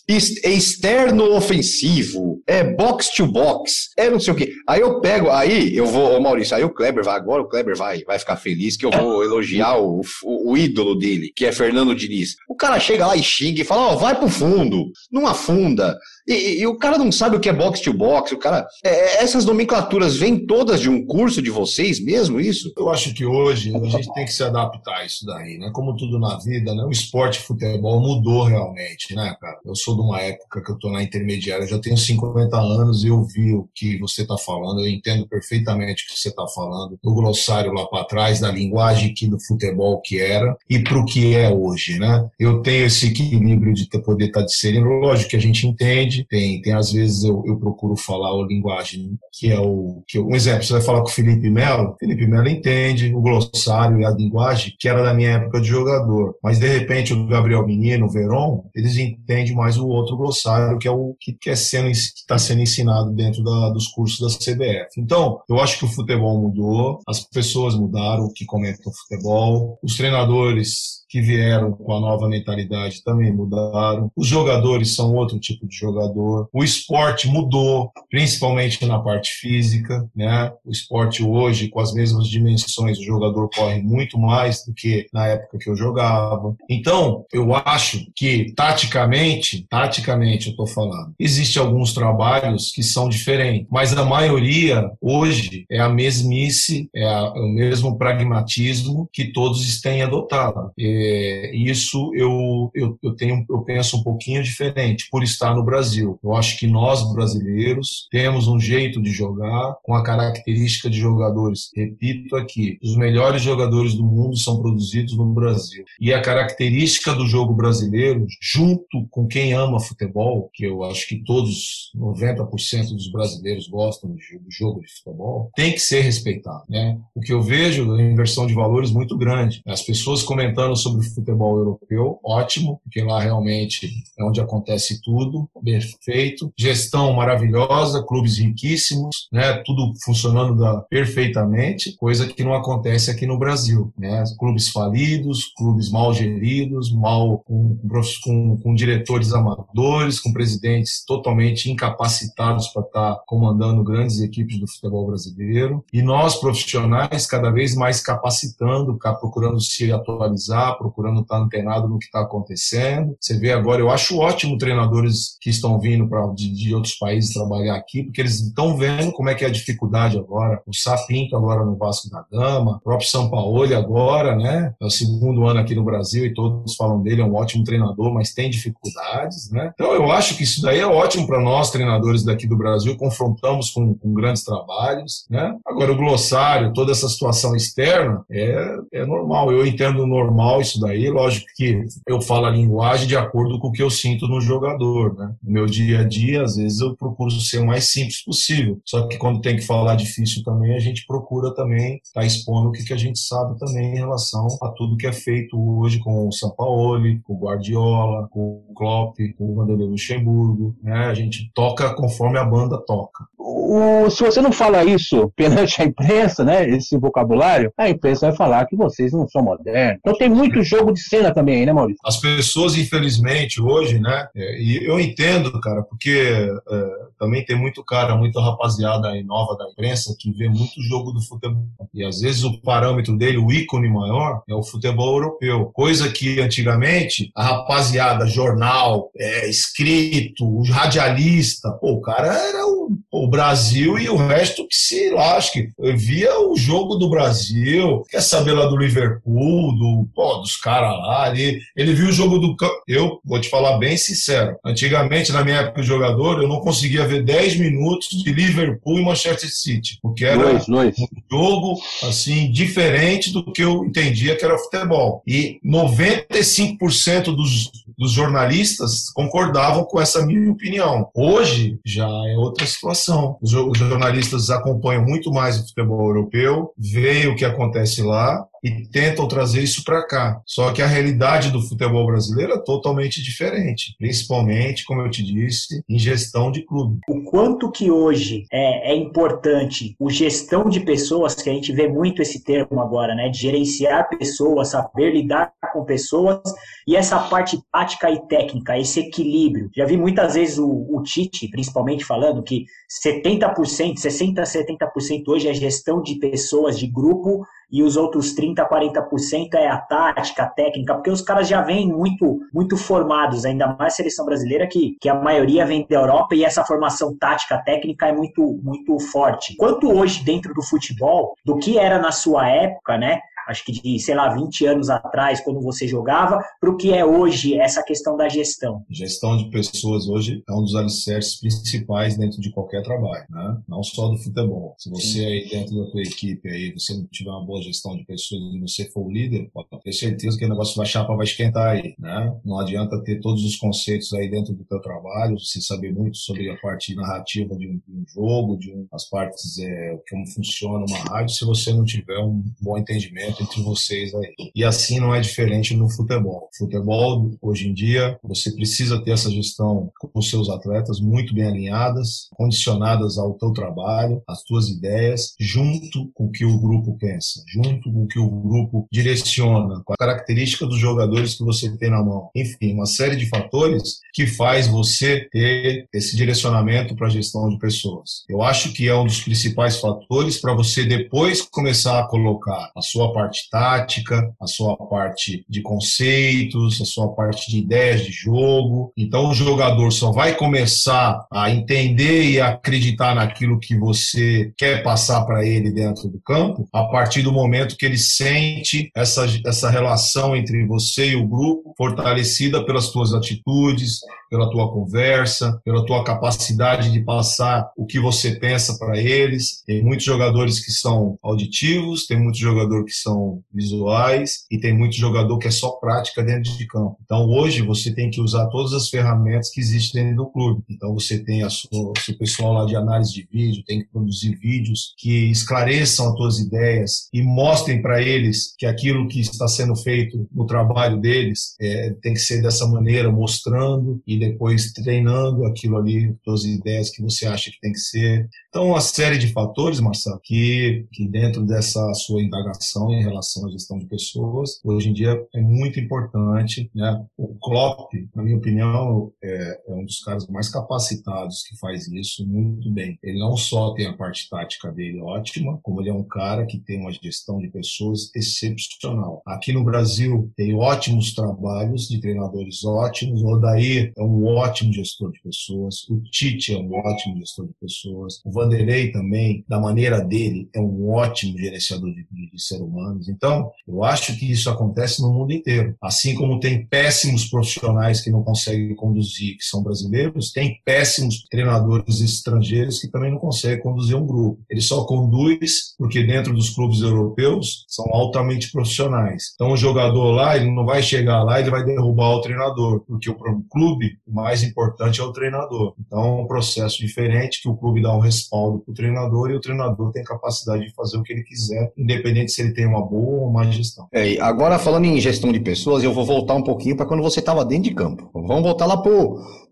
é externo ofensivo, é box to box, é não sei o quê. Aí eu pego, aí eu vou, ô Maurício, aí o Kleber vai, agora o Kleber vai, vai ficar feliz que eu vou elogiar o, o, o ídolo dele, que é Fernando Diniz. O cara chega lá e xinga e fala, ó, oh, vai pro fundo, não afunda. E, e, o cara não sabe o que é box to box, o cara. É, é, essas nomenclaturas vêm todas de um curso de vocês mesmo, isso? Eu acho que hoje a gente tem que se adaptar a isso daí, né? Como tudo na vida, né? O esporte futebol mudou realmente, né, cara? Eu sou de uma época que eu tô na intermediária, eu já tenho 50 anos e eu vi o que você tá falando, eu entendo perfeitamente o que você tá falando, do glossário lá para trás, da linguagem que do futebol que era e pro que é hoje, né? Eu tenho esse equilíbrio de poder estar tá discernindo, lógico que a gente entende tem, tem às vezes eu, eu procuro falar a linguagem que é o. Que, um exemplo, você vai falar com o Felipe Melo, Felipe Melo entende o glossário e a linguagem que era da minha época de jogador. Mas de repente o Gabriel Menino, o Veron, eles entendem mais o outro glossário, que é o que está sendo, tá sendo ensinado dentro da, dos cursos da CBF. Então, eu acho que o futebol mudou, as pessoas mudaram que comentam futebol, os treinadores que vieram com a nova mentalidade também mudaram. Os jogadores são outro tipo de jogador. O esporte mudou, principalmente na parte física, né? O esporte hoje, com as mesmas dimensões, o jogador corre muito mais do que na época que eu jogava. Então, eu acho que taticamente, taticamente eu estou falando, existe alguns trabalhos que são diferentes, mas a maioria hoje é a mesmice, é, a, é o mesmo pragmatismo que todos têm adotado. E é, isso eu, eu, eu, tenho, eu penso um pouquinho diferente por estar no Brasil. Eu acho que nós, brasileiros, temos um jeito de jogar com a característica de jogadores. Repito aqui, os melhores jogadores do mundo são produzidos no Brasil. E a característica do jogo brasileiro, junto com quem ama futebol, que eu acho que todos, 90% dos brasileiros gostam do jogo de futebol, tem que ser respeitado. Né? O que eu vejo é inversão de valores muito grande. As pessoas comentando sobre sobre futebol europeu, ótimo, porque lá realmente é onde acontece tudo, perfeito. Gestão maravilhosa, clubes riquíssimos, né? Tudo funcionando da, perfeitamente, coisa que não acontece aqui no Brasil, né? Clubes falidos, clubes mal geridos, mal com, com, com diretores amadores, com presidentes totalmente incapacitados para estar tá comandando grandes equipes do futebol brasileiro. E nós profissionais cada vez mais capacitando, procurando se atualizar, procurando estar antenado no que está acontecendo. Você vê agora, eu acho ótimo treinadores que estão vindo pra, de, de outros países trabalhar aqui, porque eles estão vendo como é que é a dificuldade agora. O Sapinto agora no Vasco da Gama, o próprio São Paulo agora, né? É o segundo ano aqui no Brasil e todos falam dele, é um ótimo treinador, mas tem dificuldades, né? Então eu acho que isso daí é ótimo para nós, treinadores daqui do Brasil, confrontamos com, com grandes trabalhos, né? Agora o glossário, toda essa situação externa é, é normal. Eu entendo normal isso daí, lógico que eu falo a linguagem de acordo com o que eu sinto no jogador, né? No meu dia a dia, às vezes eu procuro ser o mais simples possível. Só que quando tem que falar difícil também, a gente procura também estar tá expondo o que, que a gente sabe também em relação a tudo que é feito hoje com o Sampaoli, com o Guardiola, com o Klopp, com o Vanderlei Luxemburgo, né? A gente toca conforme a banda toca. O, se você não fala isso perante a imprensa, né, esse vocabulário, a imprensa vai falar que vocês não são modernos. Então tem muito jogo de cena também, né, Maurício? As pessoas, infelizmente, hoje, né, é, e eu entendo, cara, porque é, também tem muito cara, muita rapaziada aí nova da imprensa que vê muito jogo do futebol. E às vezes o parâmetro dele, o ícone maior, é o futebol europeu. Coisa que antigamente a rapaziada, jornal, é, escrito, radialista, pô, o cara era o, o Brasil e o resto que se lasque. Eu via o jogo do Brasil, quer saber lá do Liverpool, do, pô, dos caras lá. Ele, ele viu o jogo do. Eu vou te falar bem sincero. Antigamente, na minha época de jogador, eu não conseguia ver 10 minutos de Liverpool e Manchester City, porque era dois, dois. um jogo assim diferente do que eu entendia que era futebol. E 95% dos, dos jornalistas concordavam com essa minha opinião. Hoje já é outra situação. Os jornalistas acompanham muito mais o futebol europeu, veem o que acontece lá e tentam trazer isso para cá. Só que a realidade do futebol brasileiro é totalmente diferente, principalmente, como eu te disse, em gestão de clube. O quanto que hoje é, é importante o gestão de pessoas, que a gente vê muito esse termo agora, né, de gerenciar pessoas, saber lidar com pessoas, e essa parte tática e técnica, esse equilíbrio. Já vi muitas vezes o, o Tite, principalmente, falando que 70%, 60%, 70% hoje é gestão de pessoas, de grupo, e os outros 30, 40% é a tática, a técnica, porque os caras já vêm muito, muito formados, ainda mais a seleção brasileira, que, que a maioria vem da Europa e essa formação tática, técnica é muito, muito forte. Quanto hoje dentro do futebol, do que era na sua época, né? Acho que de, sei lá, 20 anos atrás, quando você jogava, para o que é hoje essa questão da gestão? Gestão de pessoas hoje é um dos alicerces principais dentro de qualquer trabalho, né? Não só do futebol. Se você Sim. aí dentro da tua equipe aí, você não tiver uma boa gestão de pessoas e você for o líder, pode ter certeza que o negócio vai chapa vai esquentar aí, né? Não adianta ter todos os conceitos aí dentro do teu trabalho, você saber muito sobre a parte narrativa de um, de um jogo, de um, as partes é, como funciona uma rádio, se você não tiver um bom entendimento entre vocês aí. E assim não é diferente no futebol. Futebol, hoje em dia, você precisa ter essa gestão com os seus atletas muito bem alinhadas, condicionadas ao teu trabalho, às tuas ideias, junto com o que o grupo pensa, junto com o que o grupo direciona, com a característica dos jogadores que você tem na mão. Enfim, uma série de fatores que faz você ter esse direcionamento para a gestão de pessoas. Eu acho que é um dos principais fatores para você depois começar a colocar a sua parte parte tática, a sua parte de conceitos, a sua parte de ideias de jogo. Então o jogador só vai começar a entender e acreditar naquilo que você quer passar para ele dentro do campo a partir do momento que ele sente essa, essa relação entre você e o grupo fortalecida pelas suas atitudes, pela tua conversa, pela tua capacidade de passar o que você pensa para eles. Tem muitos jogadores que são auditivos, tem muitos jogadores que são visuais e tem muito jogador que é só prática dentro de campo. Então hoje você tem que usar todas as ferramentas que existem dentro do clube. Então você tem a sua, seu pessoal lá de análise de vídeo, tem que produzir vídeos que esclareçam as tuas ideias e mostrem para eles que aquilo que está sendo feito no trabalho deles é, tem que ser dessa maneira, mostrando e depois treinando aquilo ali, as ideias que você acha que tem que ser. Então, uma série de fatores, Marcelo, que, que dentro dessa sua indagação em relação à gestão de pessoas, hoje em dia é muito importante. Né? O Klopp, na minha opinião, é, é um dos caras mais capacitados que faz isso muito bem. Ele não só tem a parte tática dele ótima, como ele é um cara que tem uma gestão de pessoas excepcional. Aqui no Brasil, tem ótimos trabalhos de treinadores ótimos. O Odair é um ótimo gestor de pessoas, o Tite é um ótimo gestor de pessoas, o Vanderlei também, da maneira dele, é um ótimo gerenciador de, de, de seres humanos. Então, eu acho que isso acontece no mundo inteiro. Assim como tem péssimos profissionais que não conseguem conduzir, que são brasileiros, tem péssimos treinadores estrangeiros que também não conseguem conduzir um grupo. Ele só conduz porque dentro dos clubes europeus são altamente profissionais. Então, o jogador lá, ele não vai chegar lá ele vai derrubar o treinador, porque o clube o mais importante é o treinador. Então, é um processo diferente que o clube dá um respaldo para o treinador e o treinador tem capacidade de fazer o que ele quiser, independente se ele tem uma boa ou má gestão. É, agora, falando em gestão de pessoas, eu vou voltar um pouquinho para quando você estava dentro de campo. Vamos voltar lá para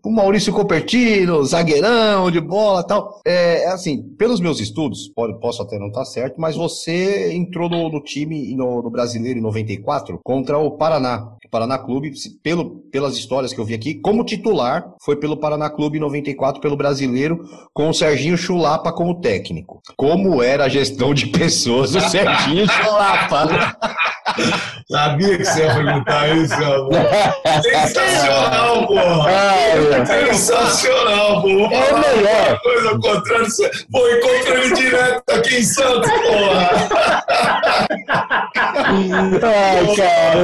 o Maurício Copertino, zagueirão de bola tal. É, é assim, pelos meus estudos, pode, posso até não estar tá certo, mas você entrou no, no time no, no, Brasileiro em 94 contra o Paraná. O Paraná Clube, pelo, pelas histórias que eu vi aqui, como titular, foi pelo Paraná Clube em 94, pelo Brasileiro, com o Serginho Chulapa como técnico. Como era a gestão de pessoas do Serginho Chulapa? Sabia que você ia perguntar isso, amor. Sensacional, porra! Ah, Sensacional, porra! É o melhor! Coisa contrária. Pô, encontrei ele direto aqui em Santos, porra! Ai, cara!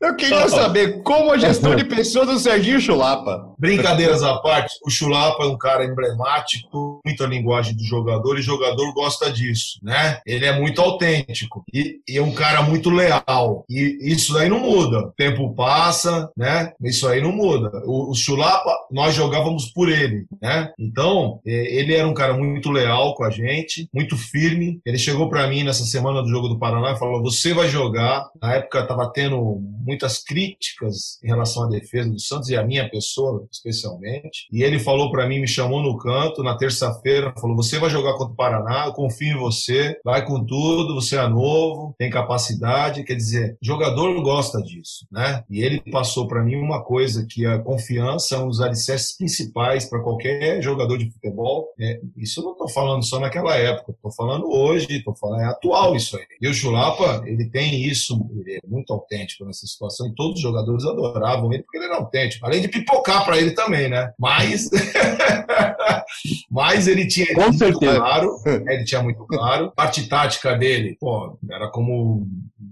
Eu queria saber como a gestão de pessoas do Serginho Chulapa. Brincadeiras à parte, o Chulapa é um cara emblemático, muita linguagem do jogador, e o jogador gosta disso, né? Ele é muito autêntico e, e é um cara muito leal. E isso aí não muda. O tempo passa, né? Isso aí não muda. O, o Chulapa, nós jogávamos por ele, né? Então, é, ele era um cara muito leal com a gente, muito firme. Ele chegou para mim nessa semana do jogo do Paraná e falou: Você vai jogar. Na época estava tendo muitas críticas em relação à defesa do Santos e a minha pessoa, especialmente. E ele falou para mim, me chamou no canto na terça-feira, falou: Você vai jogar contra o Paraná, eu confio em você, vai com tudo, você é novo, tem capacidade. Quer dizer, jogador gosta disso, né? E ele passou para mim uma coisa que a confiança é um dos alicerces principais para qualquer jogador de futebol. É, isso eu não estou falando só naquela época, estou falando hoje, estou falando é atual isso aí. E o Chulapa, ele tem isso, ele é muito autêntico nessa situação e todos os jogadores adoravam ele porque ele era autêntico. Além de pipocar para ele também, né? Mas, mas ele tinha Com muito certeza. claro, ele tinha muito claro. A parte tática dele, pô, era como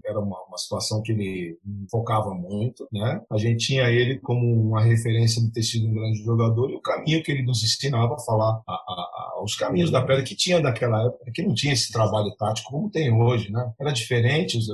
era uma, uma, situação que ele focava muito, né? A gente tinha ele como uma referência de ter sido um grande jogador e o caminho que ele nos ensinava a falar, a, a, a, os caminhos da pedra que tinha daquela época, que não tinha esse trabalho tático como tem hoje, né? Era diferente os,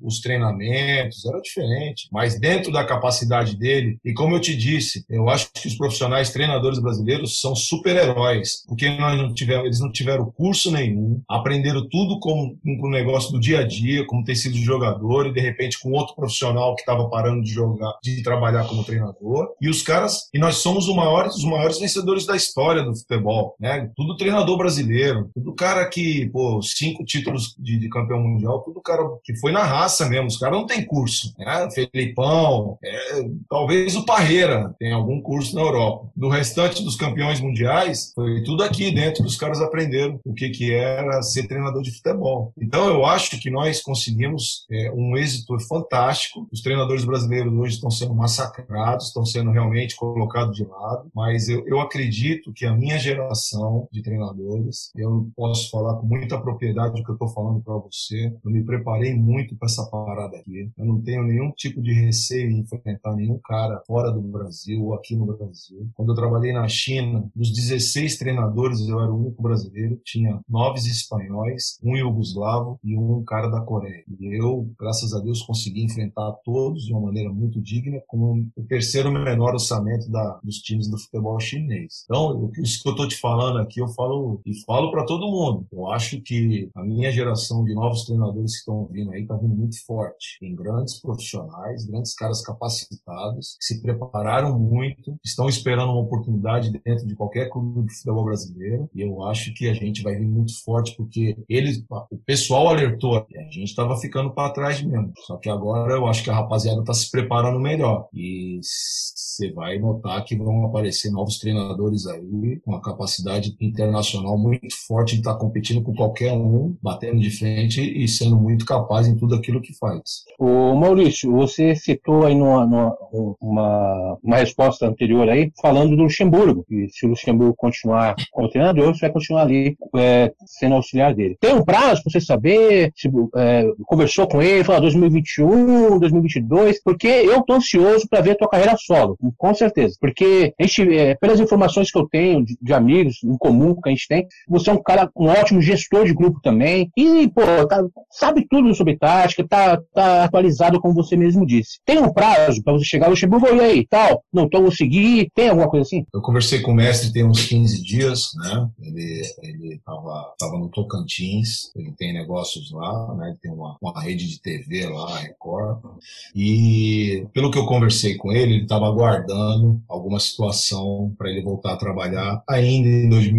os treinamentos, era diferente, mas dentro da capacidade dele e como eu te disse, eu acho que os profissionais treinadores brasileiros são super-heróis, porque nós não tivemos, eles não tiveram curso nenhum, aprenderam tudo com, com o negócio do dia a dia, como ter sido jogador e de repente com outro profissional que estava parando de jogar, de trabalhar como treinador. E os caras, e nós somos os maiores, os maiores vencedores da história do futebol, né? Tudo treinador brasileiro, tudo cara que, pô, cinco títulos de, de campeão mundial, tudo cara que foi na raça mesmo. Os caras não tem curso, né? Felipão, é, talvez o Parreira tem algum curso na Europa. Do restante dos campeões mundiais, foi tudo aqui dentro que os caras aprenderam o que que era ser treinador de futebol. Então eu acho que nós conseguimos é, um êxito fantástico. Os treinadores brasileiros hoje estão sendo massacrados, estão sendo realmente colocados de lado, mas eu, eu acredito que a minha geração de treinadores, eu posso falar com muita propriedade do que eu estou falando para você, eu me preparei muito para essa parada aqui. Eu não tenho nenhum tipo de receio em enfrentar nenhum cara fora do Brasil ou aqui no Brasil. Quando eu trabalhei na China, dos 16 treinadores, eu era o único brasileiro, tinha nove espanhóis, um iugoslavo e um cara da Coreia. E eu, graças a Deus, consegui enfrentar todos de uma maneira muito digna, com o terceiro menor orçamento da, dos times do futebol chinês. Então, isso que eu estou te falando aqui, eu falo e falo para todo mundo. Eu acho que a minha geração de novos treinadores que estão vindo aí está vindo muito forte. Tem grandes profissionais, grandes caras capacitados, que se prepararam muito, estão esperando uma oportunidade dentro de qualquer clube de futebol brasileiro. E eu acho que a gente vai vir muito forte porque eles, o pessoal alertou, a gente estava ficando para trás mesmo. Só que agora eu acho que a rapaziada está se preparando melhor. E você vai notar que vão aparecer novos treinadores aí com uma capacidade internacional muito forte de estar tá competindo com qualquer um, batendo de frente e sendo muito capaz em tudo aquilo que faz. O Maurício, você citou aí numa, numa uma, uma resposta anterior aí falando do Luxemburgo, que se o Luxemburgo continuar como treinador, você vai continuar ali é, sendo auxiliar dele. Tem um prazo para você saber se é, conversou com ele, falou 2021, 2022, porque eu tô ansioso para ver a tua carreira solo, com certeza. Porque gente, é, pelas informações que eu tenho de, de, amigos, comum que a gente tem. Você é um cara, um ótimo gestor de grupo também. E, pô, tá, sabe tudo sobre tática, tá, tá atualizado, como você mesmo disse. Tem um prazo para você chegar ao Luxemburgo e aí, tal, não, então vou seguir, tem alguma coisa assim? Eu conversei com o mestre tem uns 15 dias, né? Ele, ele tava, tava no Tocantins, ele tem negócios lá, né? Ele tem uma, uma rede de TV lá, Record. E pelo que eu conversei com ele, ele estava aguardando alguma situação para ele voltar a trabalhar ainda em 2020,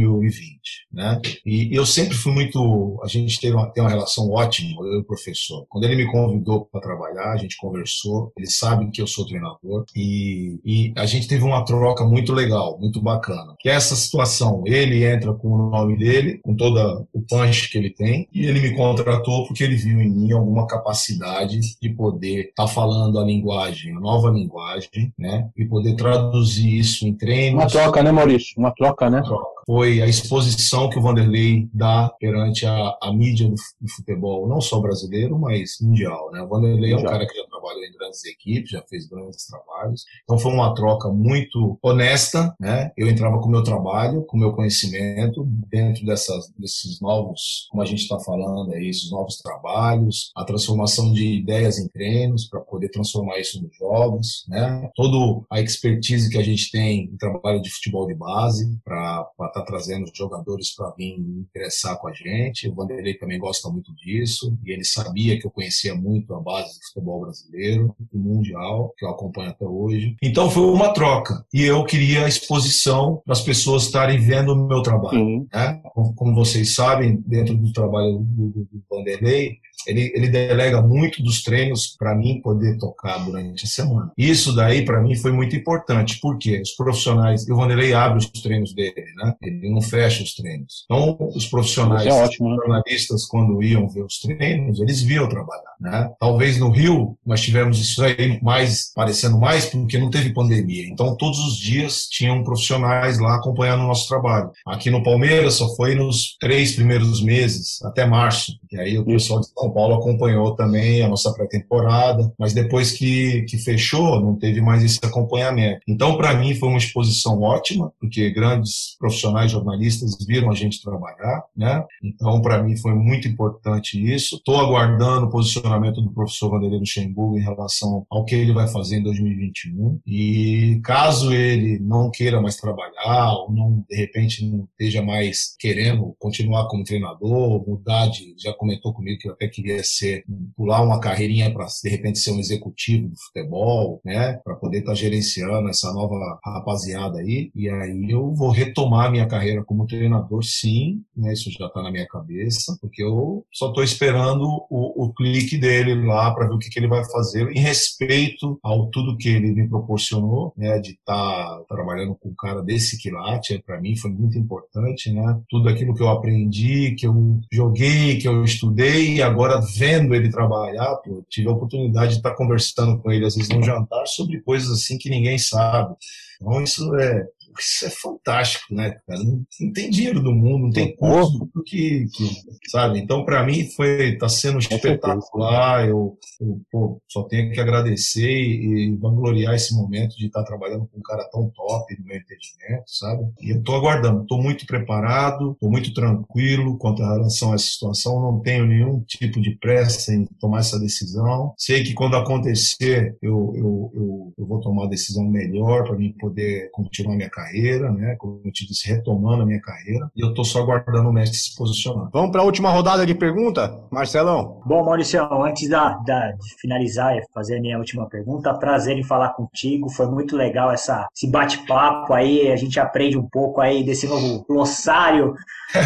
né? E eu sempre fui muito, a gente teve uma, tem uma relação ótima, eu e o professor. Quando ele me convidou para trabalhar, a gente conversou, ele sabe que eu sou treinador e, e a gente teve uma troca muito legal, muito bacana. Que é essa situação, ele entra com o nome dele, com toda o punch que ele tem, e ele me contratou porque ele viu em mim alguma capacidade de poder estar tá falando a linguagem, a nova linguagem, né? E poder traduzir isso em treinos. Uma troca, né, Maurício? Uma troca, né? Uma troca foi a exposição que o Vanderlei dá perante a, a mídia do, do, futebol, não só brasileiro, mas mundial. Né? O Vanderlei é um cara que já trabalhou em grandes equipes, já fez grandes trabalhos. Então foi uma troca muito honesta. Né? Eu entrava com o meu trabalho, com o meu conhecimento, dentro dessas, desses novos, como a gente está falando aí, esses novos trabalhos, a transformação de ideias em treinos para poder transformar isso nos jogos, né? toda a expertise que a gente tem em trabalho de futebol de base para estar tá trazendo jogadores para vir ingressar com a gente. O Vanderlei também gosta muito disso e ele sabia que eu conhecia muito a base do futebol brasileiro e mundial, que eu acompanho até hoje. Então foi uma troca e eu queria a exposição para as pessoas estarem vendo o meu trabalho. Né? Como vocês sabem, dentro do trabalho do, do, do Vanderlei, ele, ele delega muito dos treinos para mim poder tocar durante a semana. Isso daí para mim foi muito importante, porque os profissionais, o Vanderlei abre os treinos dele, né? Ele não fecha os treinos. Então, os profissionais, é ótimo, né? jornalistas, quando iam ver os treinos, eles viam trabalhar, né? Talvez no Rio tivemos isso aí mais, parecendo mais, porque não teve pandemia. Então, todos os dias tinham profissionais lá acompanhando o nosso trabalho. Aqui no Palmeiras só foi nos três primeiros meses, até março. E aí o pessoal de São Paulo acompanhou também a nossa pré-temporada, mas depois que, que fechou, não teve mais esse acompanhamento. Então, para mim, foi uma exposição ótima, porque grandes profissionais jornalistas viram a gente trabalhar, né? Então, para mim, foi muito importante isso. Estou aguardando o posicionamento do professor Vanderlei Luxemburgo em relação ao que ele vai fazer em 2021. E caso ele não queira mais trabalhar, ou não, de repente, não esteja mais querendo continuar como treinador, mudar de. Já comentou comigo que até queria ser, pular uma carreirinha para, de repente, ser um executivo do futebol, né? Para poder estar tá gerenciando essa nova rapaziada aí. E aí eu vou retomar minha carreira como treinador, sim, né? Isso já está na minha cabeça, porque eu só estou esperando o, o, clique dele lá para ver o que, que, ele vai fazer em respeito ao tudo que ele me proporcionou, né? De estar tá trabalhando com um cara desse quilate, para mim foi muito importante, né? Tudo aquilo que eu aprendi, que eu joguei, que eu estudei, agora vendo ele trabalhar, pô, tive a oportunidade de estar conversando com ele, às vezes, num jantar, sobre coisas assim que ninguém sabe. Então, isso é, isso é fantástico, né, cara? Não, não tem dinheiro do mundo, não tem curso que, que, sabe? Então, para mim, foi tá sendo espetacular. Eu, eu pô, só tenho que agradecer e vangloriar esse momento de estar trabalhando com um cara tão top no meu entendimento, sabe? E eu estou aguardando, estou muito preparado, estou muito tranquilo quanto a relação a essa situação, não tenho nenhum tipo de pressa em tomar essa decisão. Sei que quando acontecer, eu, eu, eu, eu vou tomar a decisão melhor para mim poder continuar minha carreira carreira, né? Como eu te disse, retomando a minha carreira. E eu estou só aguardando o mestre se posicionar. Vamos para a última rodada de pergunta, Marcelão. Bom, Maurício, antes da, da, de finalizar e fazer a minha última pergunta, prazer em falar contigo. Foi muito legal essa, esse bate-papo aí. A gente aprende um pouco aí desse novo glossário.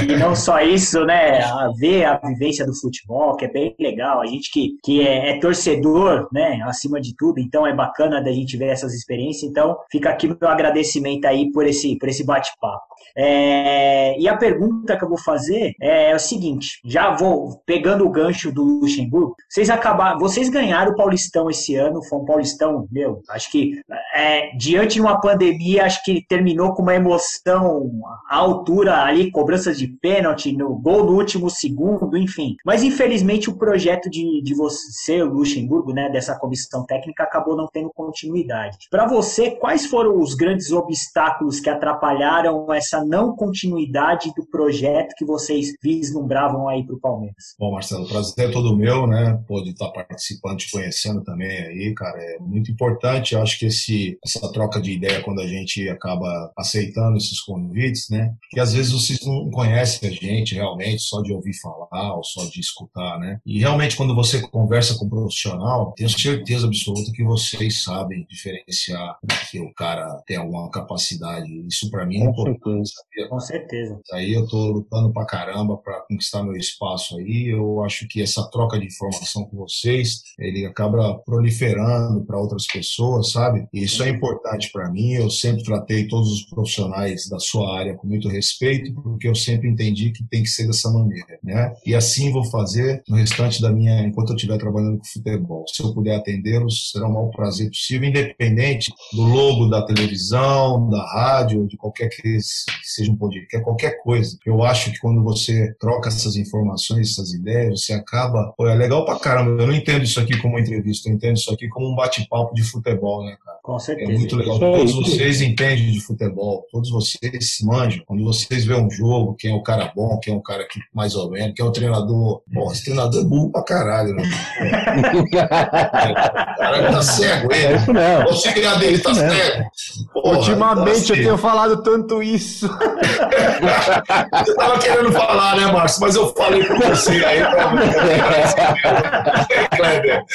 E não só isso, né? A ver a vivência do futebol, que é bem legal. A gente que, que é, é torcedor, né? Acima de tudo, então é bacana da gente ver essas experiências. Então, fica aqui meu agradecimento aí por esse, por esse bate-papo. É, e a pergunta que eu vou fazer é, é, o seguinte: já vou pegando o gancho do Luxemburgo. Vocês acabaram, vocês ganharam o Paulistão esse ano, foi um Paulistão, meu, acho que é, diante de uma pandemia, acho que terminou com uma emoção à altura ali, cobranças de pênalti, no gol no último segundo, enfim. Mas infelizmente o projeto de, de você, o Luxemburgo, né, dessa comissão técnica, acabou não tendo continuidade. Para você, quais foram os grandes obstáculos que atrapalharam essa não continuidade do projeto que vocês vislumbravam aí para o Palmeiras? Bom, Marcelo, prazer é todo meu, né? Pode estar participando, te conhecendo também aí, cara. É muito importante. Eu acho que esse, essa troca de ideia, quando a gente acaba aceitando esses convites, né? Porque às vezes vocês não conhecem a gente realmente, só de ouvir falar ou só de escutar, né? E realmente, quando você conversa com um profissional, tenho certeza absoluta que vocês sabem diferenciar que o cara tem alguma capacidade. Isso para mim é importante. Com certeza. Aí eu tô lutando pra caramba para conquistar meu espaço aí. Eu acho que essa troca de informação com vocês, ele acaba proliferando para outras pessoas, sabe? E isso é importante para mim. Eu sempre tratei todos os profissionais da sua área com muito respeito, porque eu sempre entendi que tem que ser dessa maneira, né? E assim vou fazer no restante da minha, enquanto eu estiver trabalhando com futebol. Se eu puder atendê-los, será o maior prazer possível, independente do logo da televisão, da rádio, de qualquer que seja um podcast, qualquer coisa. Eu acho que quando você troca essas informações, essas ideias, você acaba. Pô, é legal pra caramba. Eu não entendo isso aqui como uma entrevista, eu entendo isso aqui como um bate-papo de futebol, né, cara? Com certeza. É muito legal. Todos vocês entendem de futebol, todos vocês manjam. Quando vocês vêem um jogo, quem é o cara bom, quem é o cara que mais ou menos, quem é o treinador. Pô, esse treinador é burro pra caralho, né? o cara tá cego, ele. É isso mesmo. O segredo dele tá cego. Porra, Ultimamente tá eu tenho falado tanto isso. você tava querendo falar, né, Márcio? Mas eu falei com você aí. Kleber.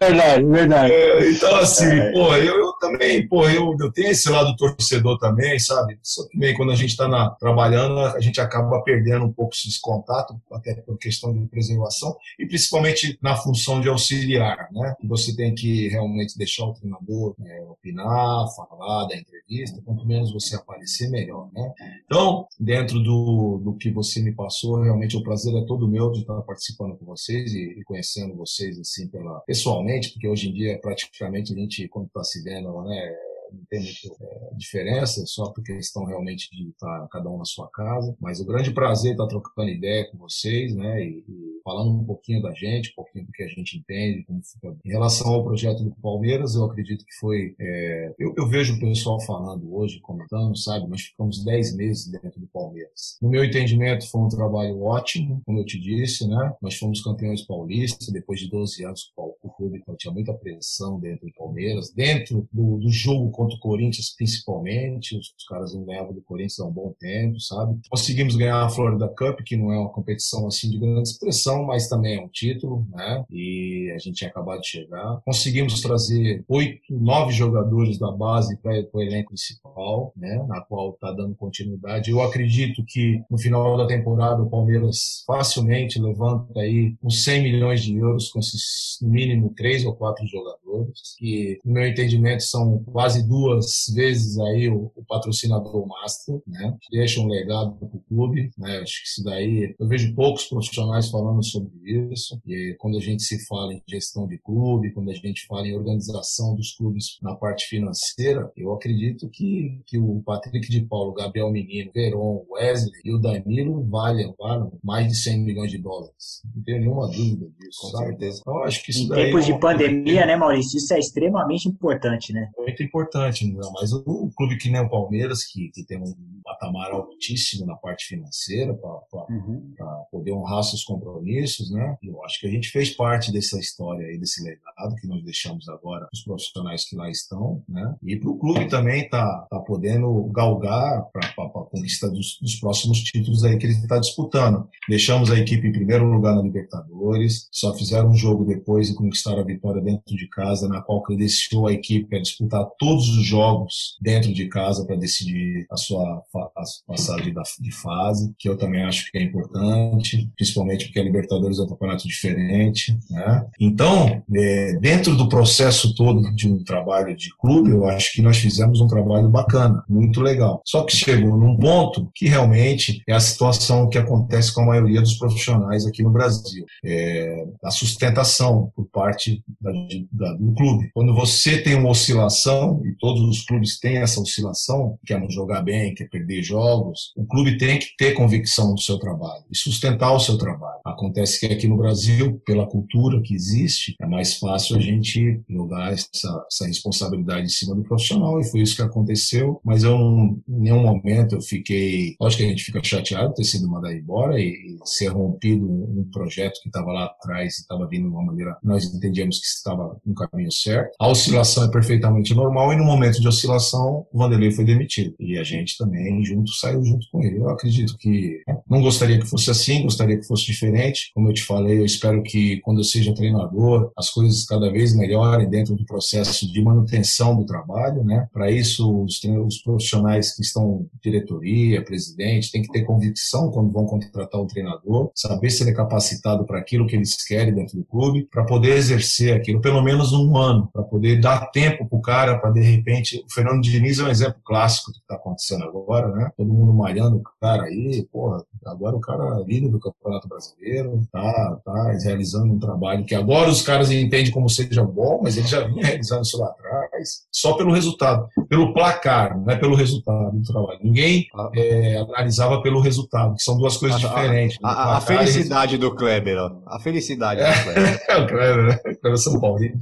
verdade, verdade. É, então, assim, é. pô, eu, eu, também, pô, eu, eu tenho esse lado torcedor também, sabe? Só que meio quando a gente está trabalhando, a gente acaba perdendo um pouco esse contato, até por questão de preservação, e principalmente na função de auxiliar, né? Você tem que realmente deixar o treinador é, opinar, falar, dar entrevista, quanto menos você aparecer, melhor, né? Então, dentro do, do que você me passou, realmente o prazer é todo meu de estar participando com vocês e, e conhecendo vocês, assim, pela, pessoalmente, porque hoje em dia, praticamente, a gente, quando está se vendo, né, não tem é, diferença, só por questão realmente de estar cada um na sua casa. Mas o grande prazer estar trocando ideia com vocês, né? E, e falando um pouquinho da gente, um pouquinho do que a gente entende, como fica. Em relação ao projeto do Palmeiras, eu acredito que foi. É, eu, eu, vejo o pessoal falando hoje, comentando, sabe? Nós ficamos 10 meses dentro do Palmeiras. No meu entendimento, foi um trabalho ótimo, como eu te disse, né? Nós fomos campeões paulistas, depois de 12 anos, o clube tinha muita pressão dentro do Palmeiras, dentro do, do jogo contra o Corinthians, principalmente. Os, os caras não ganhavam do Corinthians há um bom tempo, sabe? Conseguimos ganhar a Florida Cup, que não é uma competição assim de grande expressão, mas também é um título, né? E a gente tinha acabado de chegar. Conseguimos trazer oito, nove jogadores da base para o elenco principal, né? Na qual está dando continuidade. Eu acredito que no final da temporada o Palmeiras facilmente levanta aí uns 100 milhões de euros com esses no mínimo três ou quatro jogadores, que no meu entendimento são quase duas vezes aí o, o patrocinador master, né? Deixa um legado para o clube, né? Acho que isso daí, eu vejo poucos profissionais falando sobre isso. E quando a gente se fala em gestão de clube, quando a gente fala em organização dos clubes na parte financeira, eu acredito que, que o Patrick de Paulo, Gabriel Menino, Veron, Wesley e o Danilo valem, valem mais de 100 milhões de dólares. Não tenho nenhuma dúvida disso. Com sabe? certeza. Então, acho que isso em tempos é de pandemia, né, Maurício? Isso é extremamente importante, né? Muito importante, não. mas o, o clube que nem o Palmeiras, que, que tem um patamar altíssimo na parte financeira para uhum. poder honrar seus compromissos, né? Eu acho que a gente fez parte dessa história aí, desse legado que nós deixamos agora os profissionais que lá estão, né? E para o clube também tá, tá podendo galgar para a conquista dos, dos, próximos títulos aí que ele está disputando. Deixamos a equipe em primeiro lugar na Libertadores, só fizeram um jogo depois e conquistaram a vitória dentro de casa, na qual credenciou a equipe a disputar todos os jogos dentro de casa para decidir a sua passagem de fase, que eu também acho que é importante, principalmente porque a Libertadores é um campeonato diferente. Né? Então, é, dentro do processo todo de um trabalho de clube, eu acho que nós fizemos um trabalho bacana, muito legal. Só que chegou num ponto que realmente é a situação que acontece com a maioria dos profissionais aqui no Brasil. É a sustentação por parte da, da, do clube. Quando você tem uma oscilação, e todos os clubes têm essa oscilação, quer não jogar bem, quer perder jogos, o clube tem que ter convicção do seu trabalho e sustentar o seu trabalho. Acontece que aqui no Brasil, pela cultura que existe, é mais fácil a gente jogar essa, essa responsabilidade em cima do profissional, e foi isso que aconteceu. Mas eu, em nenhum momento, eu fiquei. Lógico que a gente fica chateado de ter sido mandado embora e, ser rompido um, um projeto que estava lá atrás e estava vindo de uma maneira nós entendíamos que estava no caminho certo. A oscilação é perfeitamente normal e no momento de oscilação, o Vanderlei foi demitido. E a gente também junto saiu junto com ele. Eu acredito que não gostaria que fosse assim, gostaria que fosse diferente. Como eu te falei, eu espero que quando eu seja treinador, as coisas cada vez melhorem dentro do processo de manutenção do trabalho, né? Para isso, os, os profissionais que estão diretoria, presidente, tem que ter convicção quando vão contratar um treinador, saber se ele é capacitado para aquilo que eles querem dentro do clube, para poder exercer aquilo pelo menos um ano, para poder dar tempo para o cara, para de repente. O Fernando Diniz é um exemplo clássico do que está acontecendo agora, né? Todo mundo malhando o cara aí, porra, agora o cara é líder do Campeonato Brasileiro, tá, tá realizando um trabalho que agora os caras entendem como seja bom, mas ele já vinha realizando isso lá atrás, só pelo resultado, pelo placar, não é pelo resultado do trabalho. Ninguém é, analisava pelo resultado, que são duas coisas a, diferentes. A, a, a felicidade do Kleber, ó. A felicidade é, do Kleber. É, o Kleber, né? O Kleber é São Paulino.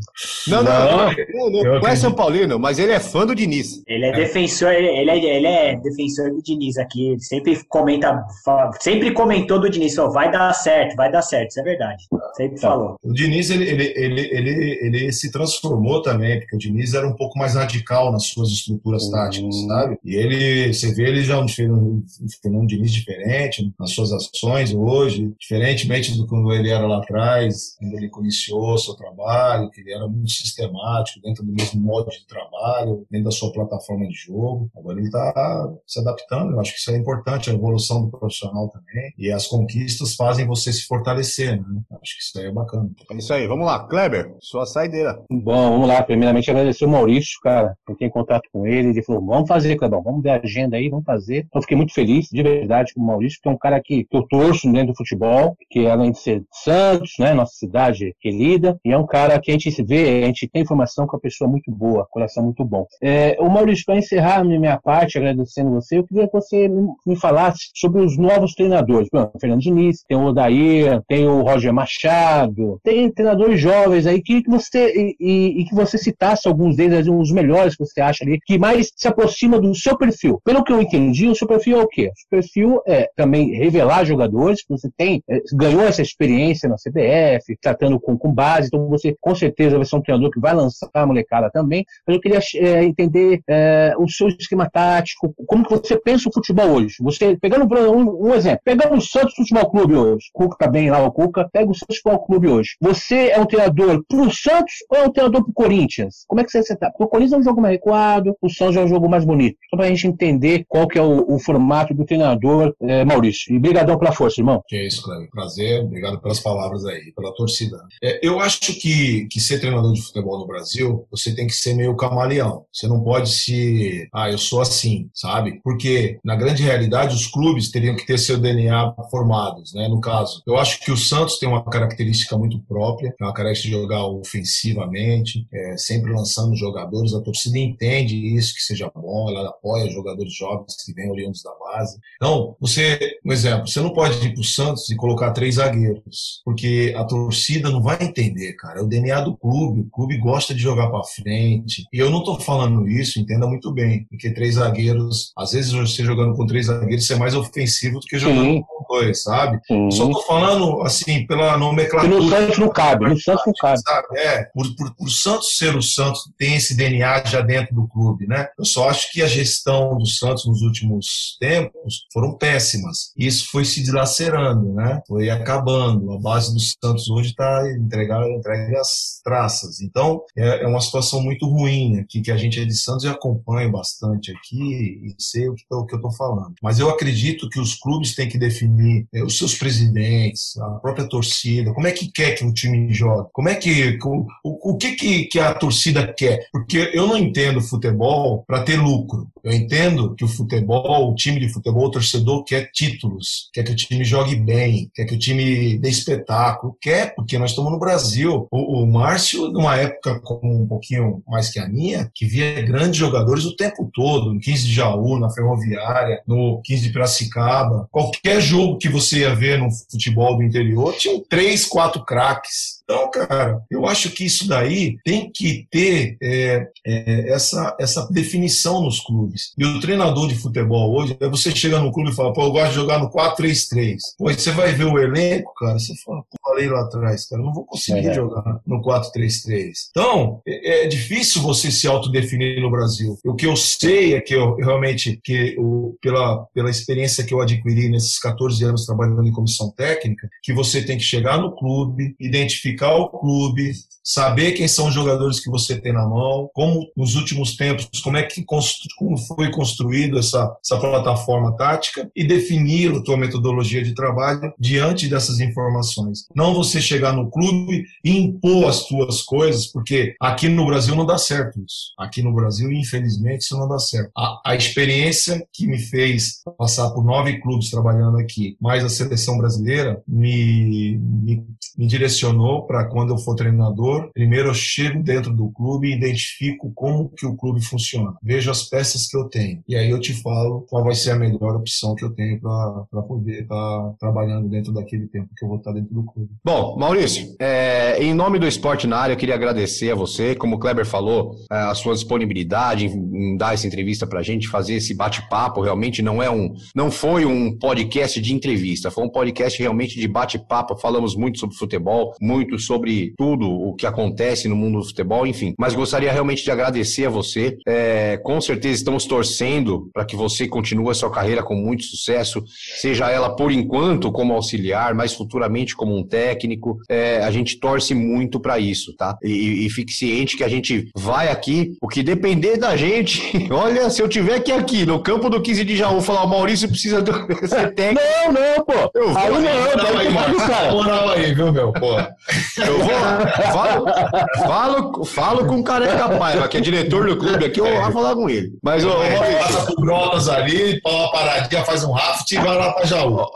Não, não, não, não, não, não é São Paulino, mas ele é fã do Diniz. Ele é, é. defensor, ele é, ele é defensor do Diniz aqui. Ele sempre comenta, fala, sempre comentou do Diniz, ó, vai dar certo, vai dar certo, isso é verdade. Sempre tá. falou. O Diniz, ele, ele, ele, ele, ele se transformou também, porque o Diniz era um pouco mais radical nas suas estruturas uhum. táticas, sabe? E ele, você vê, ele já é um Fernando Diniz diferente nas suas ações hoje, diferentemente do que ele era lá atrás, quando ele iniciou seu trabalho, que ele era muito sistemático, dentro do mesmo modo de trabalho, dentro da sua plataforma de jogo. Agora ele está se adaptando, eu acho que isso é importante, a evolução do profissional também, e as conquistas fazem você se fortalecer, né? Acho que isso aí é bacana. É isso aí, vamos lá, Kleber, sua saideira. Bom, vamos lá, primeiramente agradecer o Maurício, cara, eu tenho contato com ele, ele falou, vamos fazer, Clebão, vamos ver a agenda aí, vamos fazer. Então fiquei muito feliz, de verdade, com o Maurício, que é um cara que, que eu torço dentro do futebol, que além de ser Santos, né, nossa cidade querida, e é um cara que a gente se vê, a gente tem informação com a pessoa muito boa, coração muito bom. É, o Maurício, para encerrar minha parte, agradecendo você, eu queria que você me falasse sobre os novos treinadores. O Fernando Diniz, tem o Odair, tem o Roger Machado, tem treinadores jovens aí que, que você e, e, e, que você citasse alguns deles, os melhores que você acha ali, que mais se aproxima do seu perfil. Pelo que eu entendi, o seu perfil é o quê? O seu perfil é também revelar jogadores que você tem, é, ganhou essa experiência na CBF, tratando com, com base, então você com certeza vai ser um treinador que vai lançar a molecada também, mas eu queria é, entender é, o seu esquema tático, como que você pensa o futebol hoje. Você, pegando um, um exemplo, pegando o Santos Futebol Clube hoje, Cuca tá bem lá, o Cuca, pega o Santos Futebol Clube hoje. Você é um treinador pro Santos ou é um treinador pro Corinthians? Como é que você está? Porque o Corinthians é um jogo mais recuado, o Santos é um jogo mais bonito. Só pra gente entender qual que é o, o formato do treinador, é, Maurício. E brigadão pela força, irmão. Que é isso, Cleber. Prazer, obrigado pelas palavras aí, pela torcida. É, eu acho que, que ser treinador de futebol no Brasil, você tem que ser meio camaleão. Você não pode se. Ah, eu sou assim, sabe? Porque, na grande realidade, os clubes teriam que ter seu DNA formados, né? No caso, eu acho que o Santos tem uma característica muito própria, é uma característica de jogar ofensivamente, é, sempre lançando jogadores. A torcida entende isso, que seja bom, ela apoia jogadores jovens que vêm oriundos da base. Então, você, um exemplo, você não pode ir para o Santos e colocar três zagueiros, porque a torcida não vai entender, cara. É o DNA do clube, o clube gosta de jogar para frente. E eu não estou falando isso, entenda muito bem, porque três zagueiros, às vezes você jogando com três zagueiros, você é mais ofensivo do que Sim. com dois, sabe? Sim. Só estou falando, assim, pela nomenclatura. no Santos não cabe, no Santos não cabe. Sabe? É, por, por, por Santos ser o Santos, tem esse DNA já dentro do clube, né? Eu só acho que a gestão do Santos nos últimos tempos foram péssimas. Isso foi se dilacerando, né? Foi acabando. A base do Santos hoje está entregar entregue as traças. Então, é, é, uma situação muito ruim aqui, que a gente é de Santos e acompanha bastante aqui e sei o que, o que eu estou falando. Mas eu acredito que os clubes têm que definir é, os seus presidentes, a própria torcida, como é que quer que o time jogue, como é que o, o, o que, que, que a torcida quer, porque eu não entendo futebol para ter lucro. Eu entendo que o futebol, o time de futebol, o torcedor quer títulos, quer que o time jogue bem, quer que o time dê espetáculo, quer porque nós estamos no Brasil. O, o Márcio, numa época como um pouquinho mais que a minha, que via grandes jogadores o tempo todo, no 15 de Jaú, na Ferroviária, no 15 de Piracicaba, qualquer jogo que você ia ver no futebol do interior, tinham três, quatro craques. Então, cara, eu acho que isso daí tem que ter é, é, essa, essa definição nos clubes. E o treinador de futebol hoje, é você chega no clube e fala, pô, eu gosto de jogar no 4-3-3. Pô, você vai ver o elenco, cara, você fala, pô, falei lá atrás, cara, eu não vou conseguir é. jogar no 4-3-3. Então, é, é, difícil você se autodefinir no Brasil. O que eu sei é que eu realmente, que eu, pela, pela experiência que eu adquiri nesses 14 anos trabalhando em comissão técnica, que você tem que chegar no clube, identificar identificar o clube, saber quem são os jogadores que você tem na mão, como nos últimos tempos, como é que como foi construído essa, essa plataforma tática e definir a tua metodologia de trabalho diante dessas informações. Não você chegar no clube e impor as tuas coisas, porque aqui no Brasil não dá certo isso. Aqui no Brasil, infelizmente, isso não dá certo. A, a experiência que me fez passar por nove clubes trabalhando aqui, mais a seleção brasileira, me, me, me direcionou para quando eu for treinador, primeiro eu chego dentro do clube e identifico como que o clube funciona. Vejo as peças que eu tenho. E aí eu te falo qual vai ser a melhor opção que eu tenho para poder estar tá trabalhando dentro daquele tempo que eu vou estar dentro do clube. Bom, Maurício, é, em nome do Esporte na Área, eu queria agradecer a você, como o Kleber falou, é, a sua disponibilidade em, em dar essa entrevista para a gente, fazer esse bate-papo. Realmente não é um, não foi um podcast de entrevista, foi um podcast realmente de bate-papo. Falamos muito sobre futebol, muito sobre tudo o que acontece no mundo do futebol, enfim. Mas gostaria realmente de agradecer a você. É, com certeza estamos torcendo para que você continue a sua carreira com muito sucesso, seja ela por enquanto como auxiliar, mas futuramente como um técnico. É, a gente torce muito para isso, tá? E, e fique ciente que a gente vai aqui, o que depender da gente. Olha, se eu tiver que aqui no campo do 15 de Jaú falar, o Maurício precisa do, ser técnico. Não, não, pô. Eu vou, aí não, não, aí, mano. Moral aí, viu, meu? Pô. Eu vou, falo, falo, falo com o Careca Paiva, que é diretor do clube aqui, eu vou falar com ele. Mas, ô, é, passa pro Brotas ali, pá uma paradinha, faz um raft e vai lá pra Jaú.